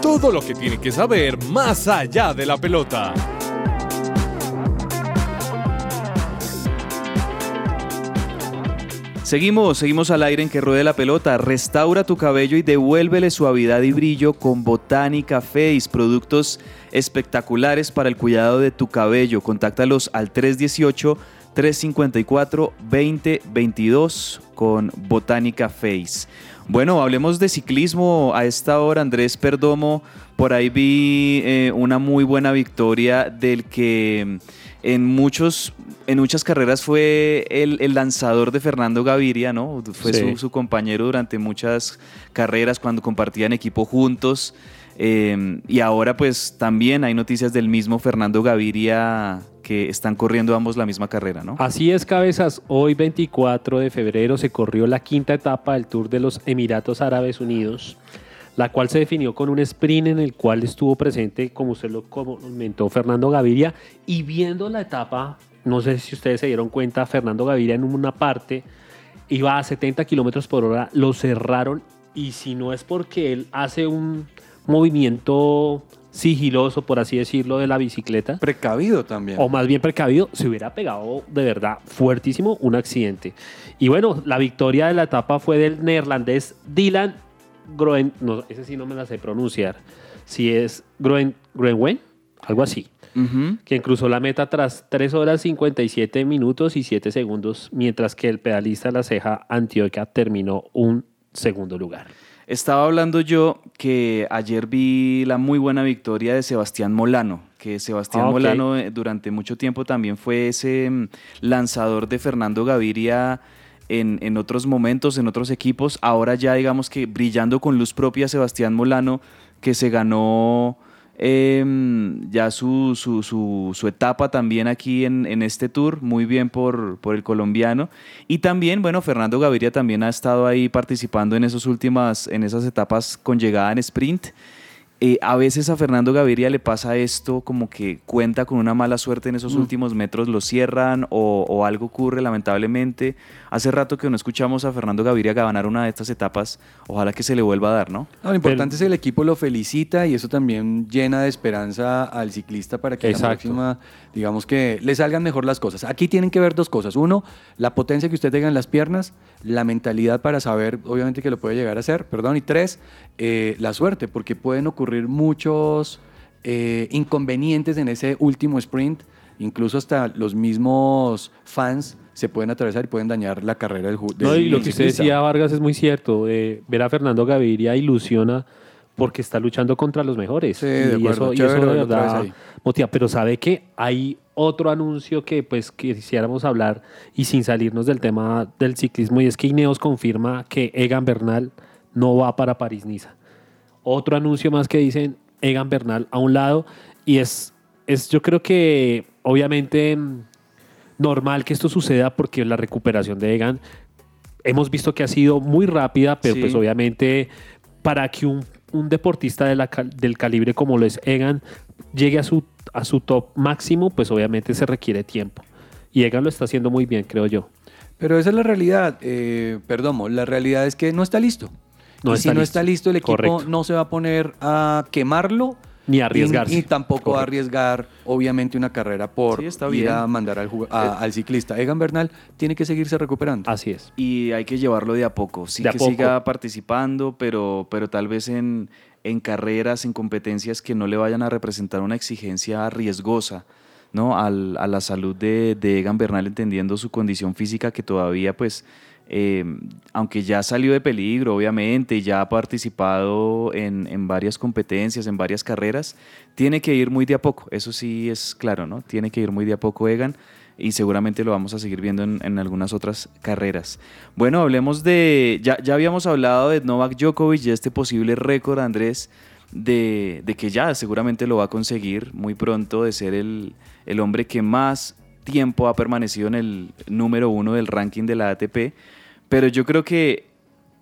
Todo lo que tiene que saber más allá de la pelota. Seguimos, seguimos al aire en que ruede la pelota. Restaura tu cabello y devuélvele suavidad y brillo con Botánica Face, productos espectaculares para el cuidado de tu cabello. Contáctalos al 318 354 2022 con Botánica Face. Bueno, hablemos de ciclismo a esta hora, Andrés Perdomo. Por ahí vi eh, una muy buena victoria del que en, muchos, en muchas carreras fue el, el lanzador de Fernando Gaviria, ¿no? Fue Sí. su, su compañero durante muchas carreras cuando compartían equipo juntos. Eh, y ahora pues también hay noticias del mismo Fernando Gaviria están corriendo ambos la misma carrera, ¿no? Así es, cabezas. Hoy, 24 de febrero, se corrió la quinta etapa del Tour de los Emiratos Árabes Unidos, la cual se definió con un sprint en el cual estuvo presente, como usted lo comentó, Fernando Gaviria. Y viendo la etapa, no sé si ustedes se dieron cuenta, Fernando Gaviria en una parte iba a 70 kilómetros por hora, lo cerraron. Y si no es porque él hace un movimiento sigiloso, por así decirlo, de la bicicleta. Precavido también. O más bien precavido, se hubiera pegado de verdad fuertísimo un accidente. Y bueno, la victoria de la etapa fue del neerlandés Dylan Groen, no, ese sí no me la sé pronunciar, si es Groen, Groenwen, algo así, Ujú. quien cruzó la meta tras 3 horas 57 minutos y 7 segundos, mientras que el pedalista de la ceja Antioquia terminó un segundo lugar. Estaba hablando yo que ayer vi la muy buena victoria de Sebastián Molano, que Sebastián Ah. Molano eh, durante mucho tiempo también fue ese mm, lanzador de Fernando Gaviria en, en otros momentos, en otros equipos. Ahora ya digamos que brillando con luz propia Sebastián Molano, que se ganó em, ya su, su, su- su etapa también aquí en, en este tour, muy bien por, por el colombiano. Y también, bueno, Fernando Gaviria también ha estado ahí participando en, esos últimas, en esas etapas con llegada en sprint. Eh, a veces a Fernando Gaviria le pasa esto como que cuenta con una mala suerte en esos Mm. últimos metros, lo cierran o, o algo ocurre lamentablemente. Hace rato que no escuchamos a Fernando Gaviria ganar una de estas etapas, ojalá que se le vuelva a dar, ¿no? No, lo importante es que el equipo lo felicita y eso también llena de esperanza al ciclista para que Exacto. la próxima, digamos que le salgan mejor las cosas. Aquí tienen que ver dos cosas. Uno, la potencia que usted tenga en las piernas, la mentalidad para saber, obviamente, que lo puede llegar a hacer, perdón. Y tres, eh, la suerte, porque pueden ocurrir muchos eh, inconvenientes en ese último sprint. Incluso hasta los mismos fans se pueden atravesar y pueden dañar la carrera del, No, del y lo que usted decía, Vargas, es muy cierto. eh, ver a Fernando Gaviria ilusiona porque está luchando contra los mejores. Sí, de y acuerdo. eso, y de verdad motiva. Pero sabe que hay otro anuncio que pues quisiéramos hablar y sin salirnos del tema del ciclismo y es que Ineos confirma que Egan Bernal no va para París-Niza. Otro anuncio más que dicen Egan Bernal a un lado y es, es yo creo que obviamente mm, normal que esto suceda porque la recuperación de Egan hemos visto que ha sido muy rápida, pero Sí. pues obviamente para que un, un deportista de la del calibre como lo es Egan llegue a su, a su top máximo, pues obviamente se requiere tiempo. Y Egan lo está haciendo muy bien, creo yo. Pero esa es la realidad, eh, perdón, la realidad es que no está listo. No y está si no listo. está listo, el equipo Correcto. no se va a poner a quemarlo. Ni a arriesgarse. Y, y tampoco va a Correcto. arriesgar, obviamente, una carrera por Sí, está ir bien. a mandar al, a- al ciclista. Egan Bernal tiene que seguirse recuperando. Así es. Y hay que llevarlo de a poco, sí De que poco. siga participando, pero, pero tal vez en, en carreras, en competencias que no le vayan a representar una exigencia riesgosa. ¿no? Al- a la salud de, de Egan Bernal, entendiendo su condición física que todavía, pues, eh, aunque ya salió de peligro, obviamente, y ya ha participado en, varias competencias, en varias carreras, tiene que ir muy de a poco, eso sí es claro, ¿no? Tiene que ir muy de a poco Egan y seguramente lo vamos a seguir viendo en, en algunas otras carreras. Bueno, hablemos de, ya, ya habíamos hablado de Novak Djokovic y este posible récord, Andrés, de, de que ya seguramente lo va a conseguir muy pronto, de ser el, el hombre que más tiempo ha permanecido en el número uno del ranking de la ATP. Pero yo creo que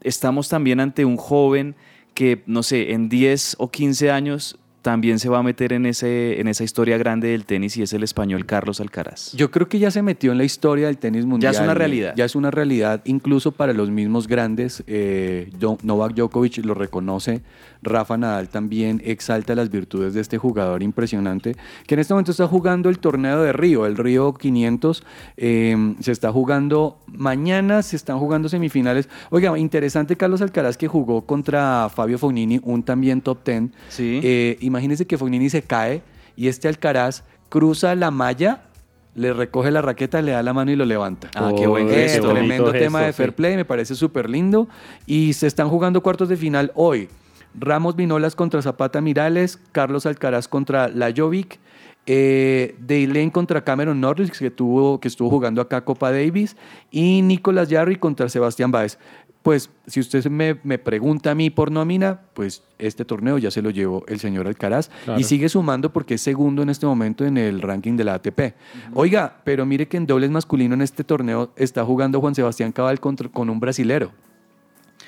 estamos también ante un joven que, no sé, en 10 o 15 años también se va a meter en, ese, en esa historia grande del tenis y es el español Carlos Alcaraz. Yo creo que ya se metió en la historia del tenis mundial. es una realidad. Ya es una realidad, incluso para los mismos grandes. Eh, Novak Djokovic lo reconoce. Rafa Nadal también exalta las virtudes de este jugador impresionante, que en este momento está jugando el torneo de Río, el Río 500. eh, se está jugando mañana, se están jugando semifinales. Oiga, interesante Carlos Alcaraz que jugó contra Fabio Fognini, un también top 10. Sí. Eh, imagínense que Fognini se cae y este Alcaraz cruza la malla, le recoge la raqueta, le da la mano y lo levanta. Ah, qué buen Eh, gesto. tremendo tema de fair sí. play, me parece súper lindo. Y se están jugando cuartos de final hoy. Ramos Vinolas contra Zapata Mirales, Carlos Alcaraz contra Lajovic, eh, contra Cameron Norris, que, tuvo, que estuvo jugando acá Copa Davis, y Nicolás Jarry contra Sebastián Báez. Pues si usted me, me pregunta a mí por nómina, pues este torneo ya se lo llevó el señor Alcaraz Claro. y sigue sumando porque es segundo en este momento en el ranking de la ATP. Oiga, pero mire que en dobles masculino en este torneo está jugando Juan Sebastián Cabal contra, con un brasilero.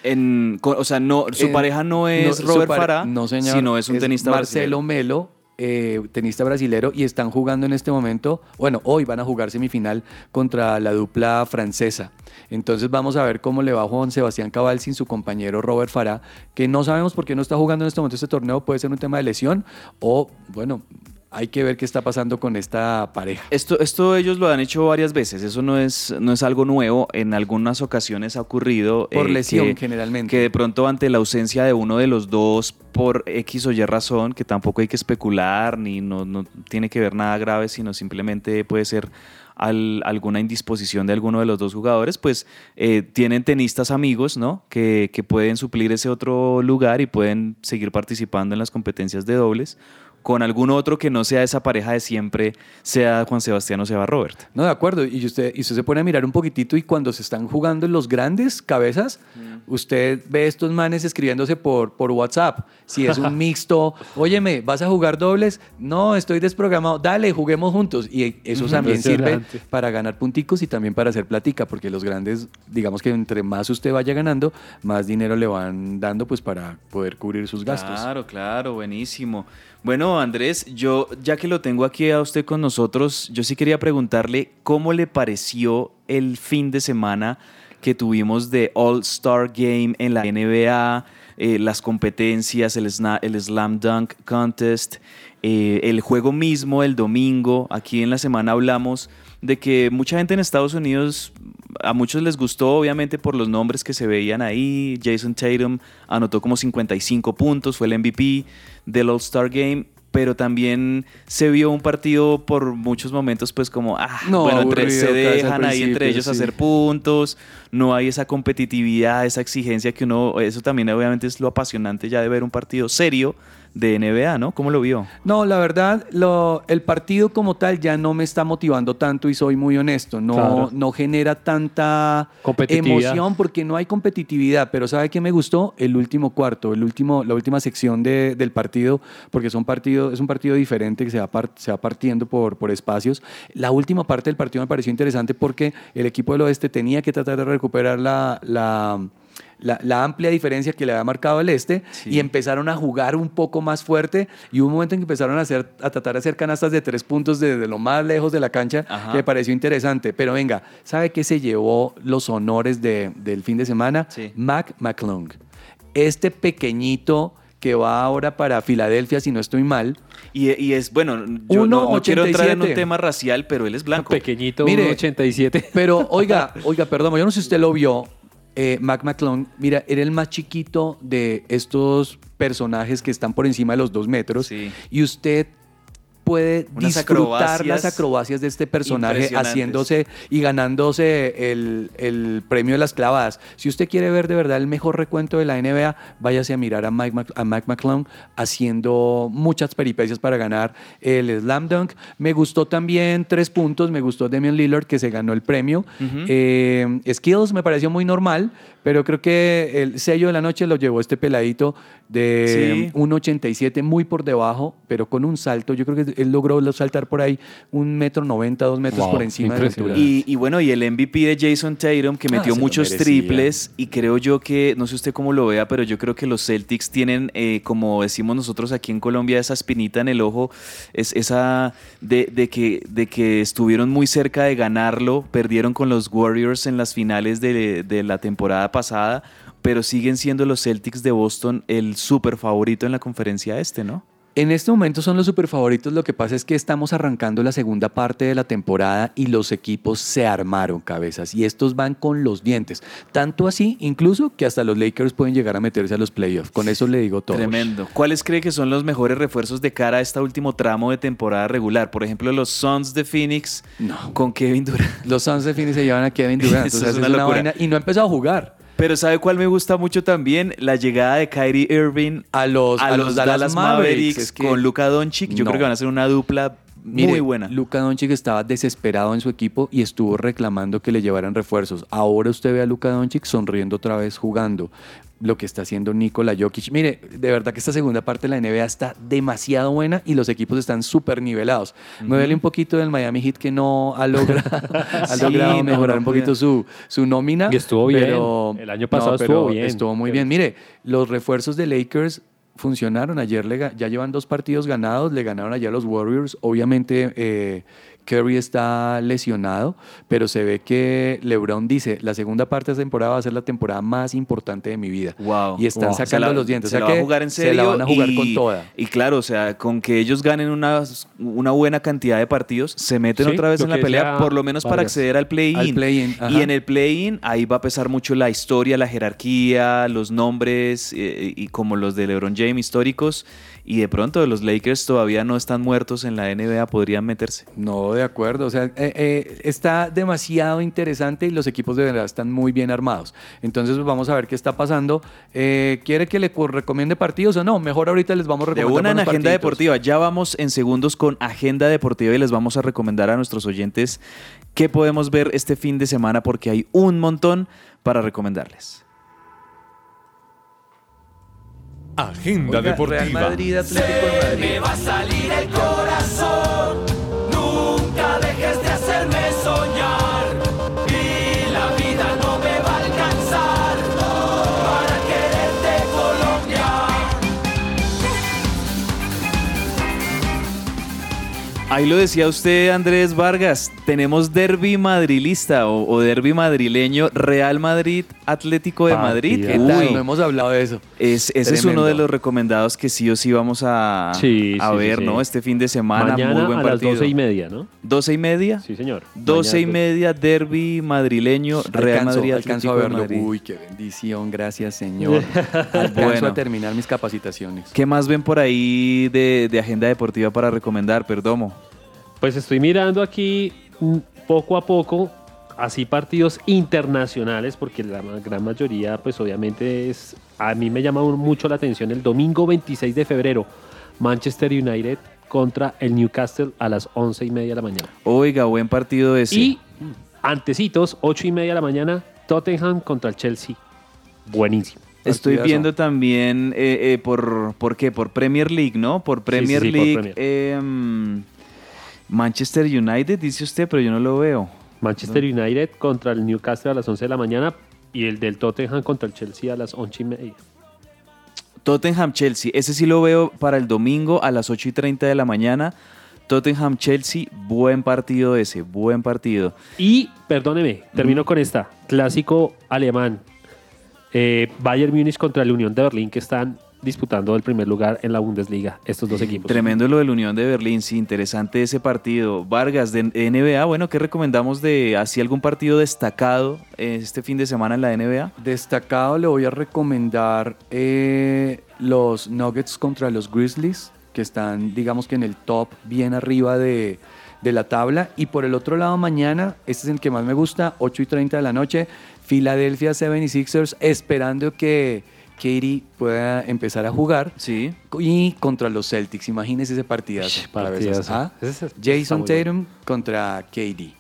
En, o sea, no, su pareja no es no, Robert pare- Farah, no, señor, sino es un tenista Marcelo brasileño. Melo, eh, tenista brasilero, y están jugando en este momento, bueno, hoy van a jugar semifinal contra la dupla francesa. Entonces vamos a ver cómo le va Juan Sebastián Cabal sin su compañero Robert Farah, que no sabemos por qué no está jugando en este momento este torneo, puede ser un tema de lesión o, bueno, hay que ver qué está pasando con esta pareja. Esto, esto ellos lo han hecho varias veces, eso no es, no es algo nuevo, en algunas ocasiones ha ocurrido. Por eh, lesión, que- generalmente. Que de pronto ante la ausencia de uno de los dos por X o Y razón, que tampoco hay que especular, ni no, no tiene que ver nada grave, sino simplemente puede ser al- alguna indisposición de alguno de los dos jugadores, pues eh, tienen tenistas amigos, ¿no? Que, que pueden suplir ese otro lugar y pueden seguir participando en las competencias de dobles. Con algún otro que no sea esa pareja de siempre, sea Juan Sebastián o sea Robert. No, de acuerdo. Y usted, y usted se pone a mirar un poquitito y cuando se están jugando en los grandes cabezas, usted ve estos manes escribiéndose por, por WhatsApp. Si es un mixto, óyeme, ¿vas a jugar dobles? No, estoy desprogramado. Dale, juguemos juntos. Y eso también sirve para ganar punticos y también para hacer platica, porque los grandes, digamos que entre más usted vaya ganando, más dinero le van dando pues para poder cubrir sus gastos. Claro, claro, buenísimo. Bueno, Andrés, yo ya que lo tengo aquí a usted con nosotros, yo sí quería preguntarle cómo le pareció el fin de semana que tuvimos de All Star Game en la NBA, eh, las competencias, el, Slam Dunk Contest, eh, el juego mismo el domingo. Aquí en la semana hablamos de que mucha gente en Estados Unidos, a muchos les gustó obviamente por los nombres que se veían ahí. Jason Tatum anotó como 55 puntos, fue el MVP del All Star Game. Pero también se vio un partido por muchos momentos, pues como, ah, No, bueno, entre- se dejan ahí entre ellos sí. hacer puntos, no hay esa competitividad, esa exigencia que uno, eso también obviamente es lo apasionante ya de ver un partido serio de NBA, ¿no? ¿Cómo lo vio? No, la verdad, lo- el partido como tal ya no me está motivando tanto y soy muy honesto. No, Claro. no genera tanta emoción porque no hay competitividad. Pero ¿sabe qué me gustó? El último cuarto, el último, la última sección de- del partido, porque son partido, es un partido diferente que se va, par- se va partiendo por, por espacios. La última parte del partido me pareció interesante porque el equipo del oeste tenía que tratar de recuperar la- la la, la amplia diferencia que le había marcado el este y empezaron a jugar un poco más fuerte y hubo un momento en que empezaron a, hacer, a tratar de hacer canastas de tres puntos desde lo más lejos de la cancha Ajá. que me pareció interesante. Pero venga, ¿sabe qué se llevó los honores de- del fin de semana? Mac McClung. Este pequeñito que va ahora para Filadelfia, si no estoy mal. Y, y es, bueno, yo no, no quiero entrar en un 1.87. tema racial, pero él es blanco. Pequeñito, Mire, 87. Pero oiga, oiga, perdón, yo no sé si usted lo vio. Eh, Mac McClung, mira, era el más chiquito de estos personajes que están por encima de los dos metros. Y usted puede Unas disfrutar acrobacias las acrobacias de este personaje haciéndose y ganándose el, el premio de las clavadas. Si usted quiere ver de verdad el mejor recuento de la NBA, váyase a mirar a Mike, Mc- a Mike McClung haciendo muchas peripecias para ganar el Slam Dunk. Me gustó también tres puntos, me gustó Damian Lillard que se ganó el premio. Eh, skills me pareció muy normal, pero creo que el sello de la noche lo llevó este peladito de Sí. 1,87, muy por debajo, pero con un salto. Yo creo que él logró saltar por ahí un metro noventa, dos metros por encima de la altura. Y, y bueno, y el MVP de Jason Tatum, que Ah, metió muchos triples, y creo yo que, no sé usted cómo lo vea, pero yo creo que los Celtics tienen, eh, como decimos nosotros aquí en Colombia, esa espinita en el ojo, es esa de, de que, de que estuvieron muy cerca de ganarlo, perdieron con los Warriors en las finales de, de la temporada pasada, pero siguen siendo los Celtics de Boston el súper favorito en la conferencia este, ¿no? En este momento son los super favoritos. Lo que pasa es que estamos arrancando la segunda parte de la temporada y los equipos se armaron cabezas y estos van con los dientes. Tanto así, incluso que hasta los Lakers pueden llegar a meterse a los playoffs. Con eso le digo todo. Tremendo. ¿Cuáles cree que son los mejores refuerzos de cara a este último tramo de temporada regular? Por ejemplo, los Suns de Phoenix con Kevin Durant. Los Suns de Phoenix se llevan a Kevin Durant. Sea, es una una locura. vaina y no ha empezado a jugar. Pero ¿sabe cuál me gusta mucho también? La llegada de Kyrie Irving a los, a los Dallas, Mavericks, Es que- con Luka Doncic. Yo No. creo que van a ser una dupla muy Mire, buena. Luka Doncic estaba desesperado en su equipo y estuvo reclamando que le llevaran refuerzos. Ahora usted ve a Luka Doncic sonriendo otra vez jugando. Lo que está haciendo Nikola Jokic. Mire, de verdad que esta segunda parte de la NBA está demasiado buena y los equipos están súper nivelados. Me Ujú. duele un poquito del Miami Heat que no ha logrado, ha Sí, logrado no, mejorar no un poquito su, su nómina. Y estuvo bien. pero- El año pasado pero estuvo bien. Estuvo muy bien. Mire, los refuerzos de Lakers funcionaron. Ayer le ya llevan dos partidos ganados, le ganaron allá a los Warriors. Obviamente eh, Curry está lesionado, pero se ve que LeBron dice, la segunda parte de esta temporada va a ser la temporada más importante de mi vida. Wow. Y están Wow. Sacando la- los dientes. Se o sea la va a jugar en serio. Se la van a jugar y, con toda. Y claro, o sea, con que ellos ganen una, una buena cantidad de partidos, se meten Sí, otra vez en la pelea, por lo menos para acceder al play-in. Y en el play-in, ahí va a pesar mucho la historia, la jerarquía, los nombres, eh, y como los de LeBron James históricos. Y de pronto los Lakers todavía no están muertos en la NBA, podrían meterse. No, de acuerdo. O sea, eh, eh, está demasiado interesante y los equipos de verdad están muy bien armados. Entonces, pues, vamos a ver qué está pasando. Eh, ¿Quiere que le recomiende partidos o no? Mejor ahorita les vamos a De recomendar. una en Agenda partiditos. Deportiva. Ya vamos en segundos con Agenda Deportiva y les vamos a recomendar a nuestros oyentes qué podemos ver este fin de semana porque hay un montón para recomendarles. Agenda Oiga, Deportiva. Real Madrid, Atlético de Madrid. Me va a salir el corazón. Nunca dejes de hacerme soñar. Y la vida no me va a alcanzar para quererte Colombia. Ahí lo decía usted, Andrés Vargas. Tenemos derby madrilista o, o derby madrileño, Real Madrid, Atlético de Madrid. ¿Qué tal? Uy, No hemos hablado de eso. es- ese es uno de los recomendados que sí o sí vamos a, Sí, a sí, ver, sí, ¿no? Este fin de semana, Mañana muy buen a las partido. doce y media, ¿no? ¿Doce y media? Sí, señor. Doce y Mañana- media, derby madrileño, Real Alcanzo, Madrid, alcanzo a verlo. Madrid. Uy, qué bendición, gracias Señor. alcanzo Bueno. a terminar mis capacitaciones. ¿Qué más ven por ahí de, de agenda deportiva para recomendar, Perdomo? Pues estoy mirando aquí poco a poco, así partidos internacionales, porque la gran mayoría, pues obviamente es, a mí me llama mucho la atención el domingo 26 de febrero, Manchester United contra el Newcastle a las 11 y media de la mañana. Oiga, buen partido ese. Y antecitos, 8 y media de la mañana, Tottenham contra el Chelsea. Buenísimo. Estoy viendo también eh, eh, por, ¿por qué? Por Premier League, ¿no? Por Premier sí, League. Premier. em, Manchester United, dice usted, pero yo no lo veo. Manchester United contra el Newcastle a las 11 de la mañana y el del Tottenham contra el Chelsea a las 11 y media. Tottenham Chelsea, ese sí lo veo para el domingo a las 8 y 30 de la mañana. Tottenham Chelsea, buen partido ese, buen partido. Y, perdóneme, termino con esta. Clásico alemán. Eh, Bayern Múnich contra el Unión de Berlín que están disputando el primer lugar en la Bundesliga, estos dos equipos. Tremendo lo del Unión de Berlín, sí, interesante ese partido. Vargas, de NBA, bueno, ¿qué recomendamos de así algún partido destacado eh, este fin de semana en la NBA? Destacado le voy a recomendar eh, los Nuggets contra los Grizzlies, que están, digamos que en el top, bien arriba de, de la tabla. Y por el otro lado, mañana, este es el que más me gusta, 8 y 30 de la noche, Philadelphia 76ers, esperando que Katie pueda empezar a jugar. Sí. Y contra los Celtics, imagínese ese partidazo. para partidazo. ¿ah? Ese Jason bueno. Tatum contra KD.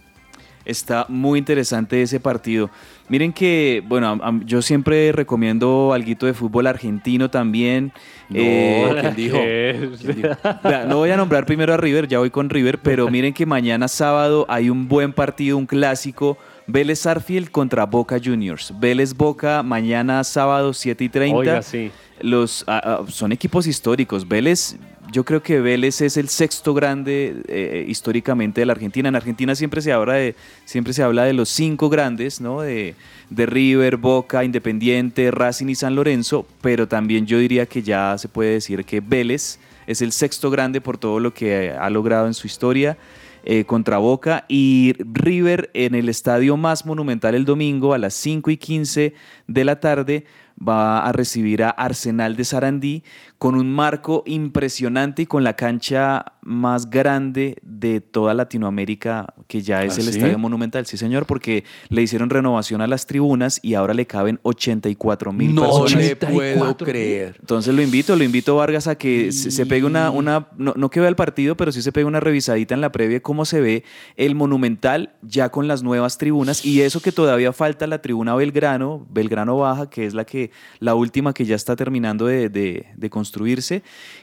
Está muy interesante ese partido. Miren que, bueno, yo siempre recomiendo algo de fútbol argentino también. Eh, No, ¿quién dijo? ¿Qué? ¿Quién dijo? Vea, no voy a nombrar primero a River, ya voy con River, pero miren que mañana sábado hay un buen partido, un clásico. Vélez Arfield contra Boca Juniors. Vélez Boca mañana sábado 7 y 30. Oiga, sí. Los, ah, son equipos históricos. Vélez, yo creo que Vélez es el sexto grande eh, históricamente de la Argentina. En Argentina siempre se habla de, siempre se habla de los cinco grandes, ¿no? De, de River, Boca, Independiente, Racing y San Lorenzo, pero también yo diría que ya se puede decir que Vélez es el sexto grande por todo lo que ha logrado en su historia. Eh, contra Boca y River en el estadio más monumental el domingo a las 5 y 15 de la tarde va a recibir a Arsenal de Sarandí con un marco impresionante y con la cancha más grande de toda Latinoamérica, que ya es ¿Ah, el sí? Estadio Monumental. Sí, señor, porque le hicieron renovación a las tribunas y ahora le caben 84 mil No personas. le puedo creer. Entonces lo invito, lo invito Vargas a que se, se pegue una, una no, no que vea el partido, pero sí se pegue una revisadita en la previa de cómo se ve el Monumental ya con las nuevas tribunas y eso que todavía falta la tribuna Belgrano, Belgrano Baja, que es la que la última que ya está terminando de, de- de construirse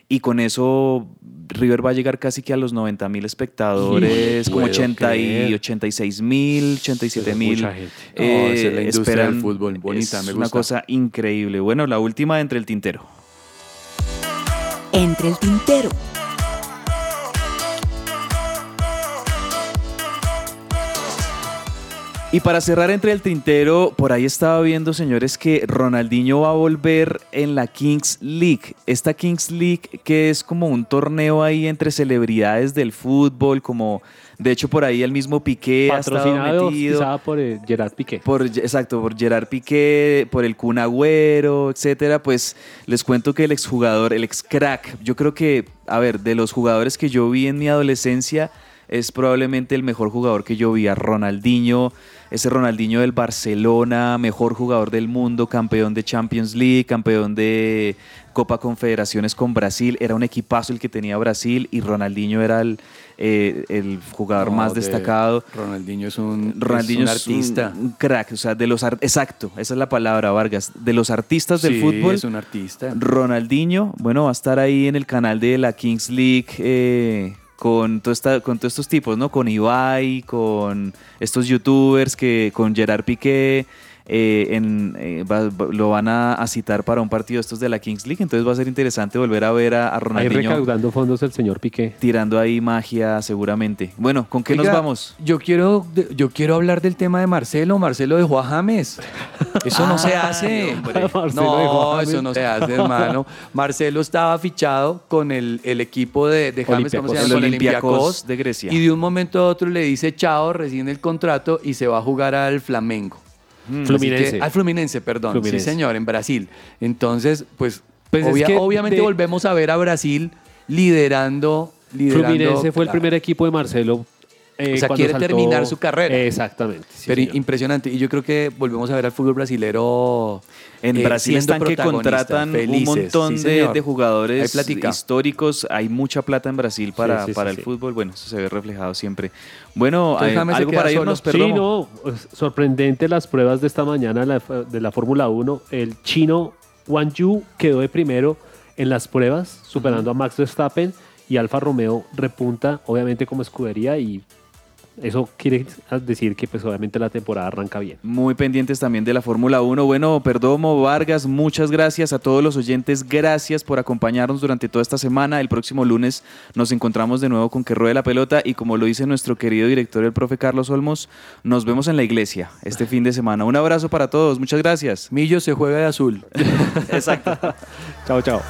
y con eso River va a llegar casi que a los 90 mil espectadores, No como puedo 80 y creer. 86 mil, 87 mil. mucha gente. No, esa es la industria del fútbol, bonita, es me una cosa increíble. Bueno, la última entre el tintero. Entre el tintero. Y para cerrar entre el tintero, por ahí estaba viendo, señores, que Ronaldinho va a volver en la Kings League. Esta Kings League que es como un torneo ahí entre celebridades del fútbol, como de hecho por ahí el mismo Piqué ha estado metido. por eh, Gerard Piqué. Por, exacto, por Gerard Piqué, por el Kun Agüero, etcétera, pues les cuento que el exjugador, el ex crack, yo creo que, a ver, de los jugadores que yo vi en mi adolescencia, es probablemente el mejor jugador que yo vi. A Ronaldinho, ese Ronaldinho del Barcelona, mejor jugador del mundo, campeón de Champions League, campeón de Copa Confederaciones con Brasil. Era un equipazo el que tenía Brasil y Ronaldinho era el, eh, el jugador No, más de- destacado. Ronaldinho es un, Ronaldinho es un es un- artista. un crack, o sea, de los exacto, esa es la palabra, Vargas, de los artistas del Sí, fútbol. es un artista. Ronaldinho, bueno, va a estar ahí en el canal de la Kings League eh, con, toda esta- con todos estos tipos, ¿no? Con Ibai, con estos youtubers, que, con Gerard Piqué. Eh, en, eh, va- va- lo van a, a citar para un partido estos de la Kings League, entonces va a ser interesante volver a ver a, a Ahí Ronaldinho recaudando fondos el señor Piqué. tirando ahí magia seguramente. Bueno, ¿con qué nos vamos? Yo quiero, yo quiero hablar del tema de Marcelo. Marcelo dejó a James. Eso no se hace. No, eso no se hace, hermano. Marcelo estaba fichado con el, el equipo de, de James, ¿cómo se llama? El Con Olympiacos de Grecia. Y de un momento a otro le dice chao, recién el contrato y se va a jugar al Flamengo. Así Fluminense. que- al Fluminense, perdón. Fluminense. Sí, señor, en Brasil. Entonces, pues, Pues es obvia- que obviamente de- volvemos a ver a Brasil liderando. liderando Fluminense fue el primer equipo de Marcelo. Eh, O sea, quiere saltó- terminar su carrera. Exactamente. sí, Pero señor. impresionante. Y yo creo que volvemos a ver al fútbol brasilero. En eh, Brasil siendo están que contratan felices. un montón Sí, de, Hay jugadores plática. históricos. Hay mucha plata en Brasil para, Sí, sí, para sí, el sí. fútbol. Bueno, eso se ve reflejado siempre. Bueno, Entonces, eh, algo para irnos, Sí, perdón. no, es sorprendente las pruebas de esta mañana de la, de la Fórmula 1. El chino Wang Yu quedó de primero en las pruebas, superando a Max Verstappen y Alfa Romeo repunta, obviamente, como escudería y eso quiere decir que pues obviamente la temporada arranca bien. Muy pendientes también de la Fórmula 1. Bueno, Perdomo, Vargas, muchas gracias a todos los oyentes. Gracias por acompañarnos durante toda esta semana. El próximo lunes nos encontramos de nuevo con Que Ruede la Pelota. Y como lo dice nuestro querido director, el profe Carlos Olmos, nos vemos en la iglesia este fin de semana. Un abrazo para todos. Muchas gracias. Millo se juega de azul. Exacto. Chao, chao.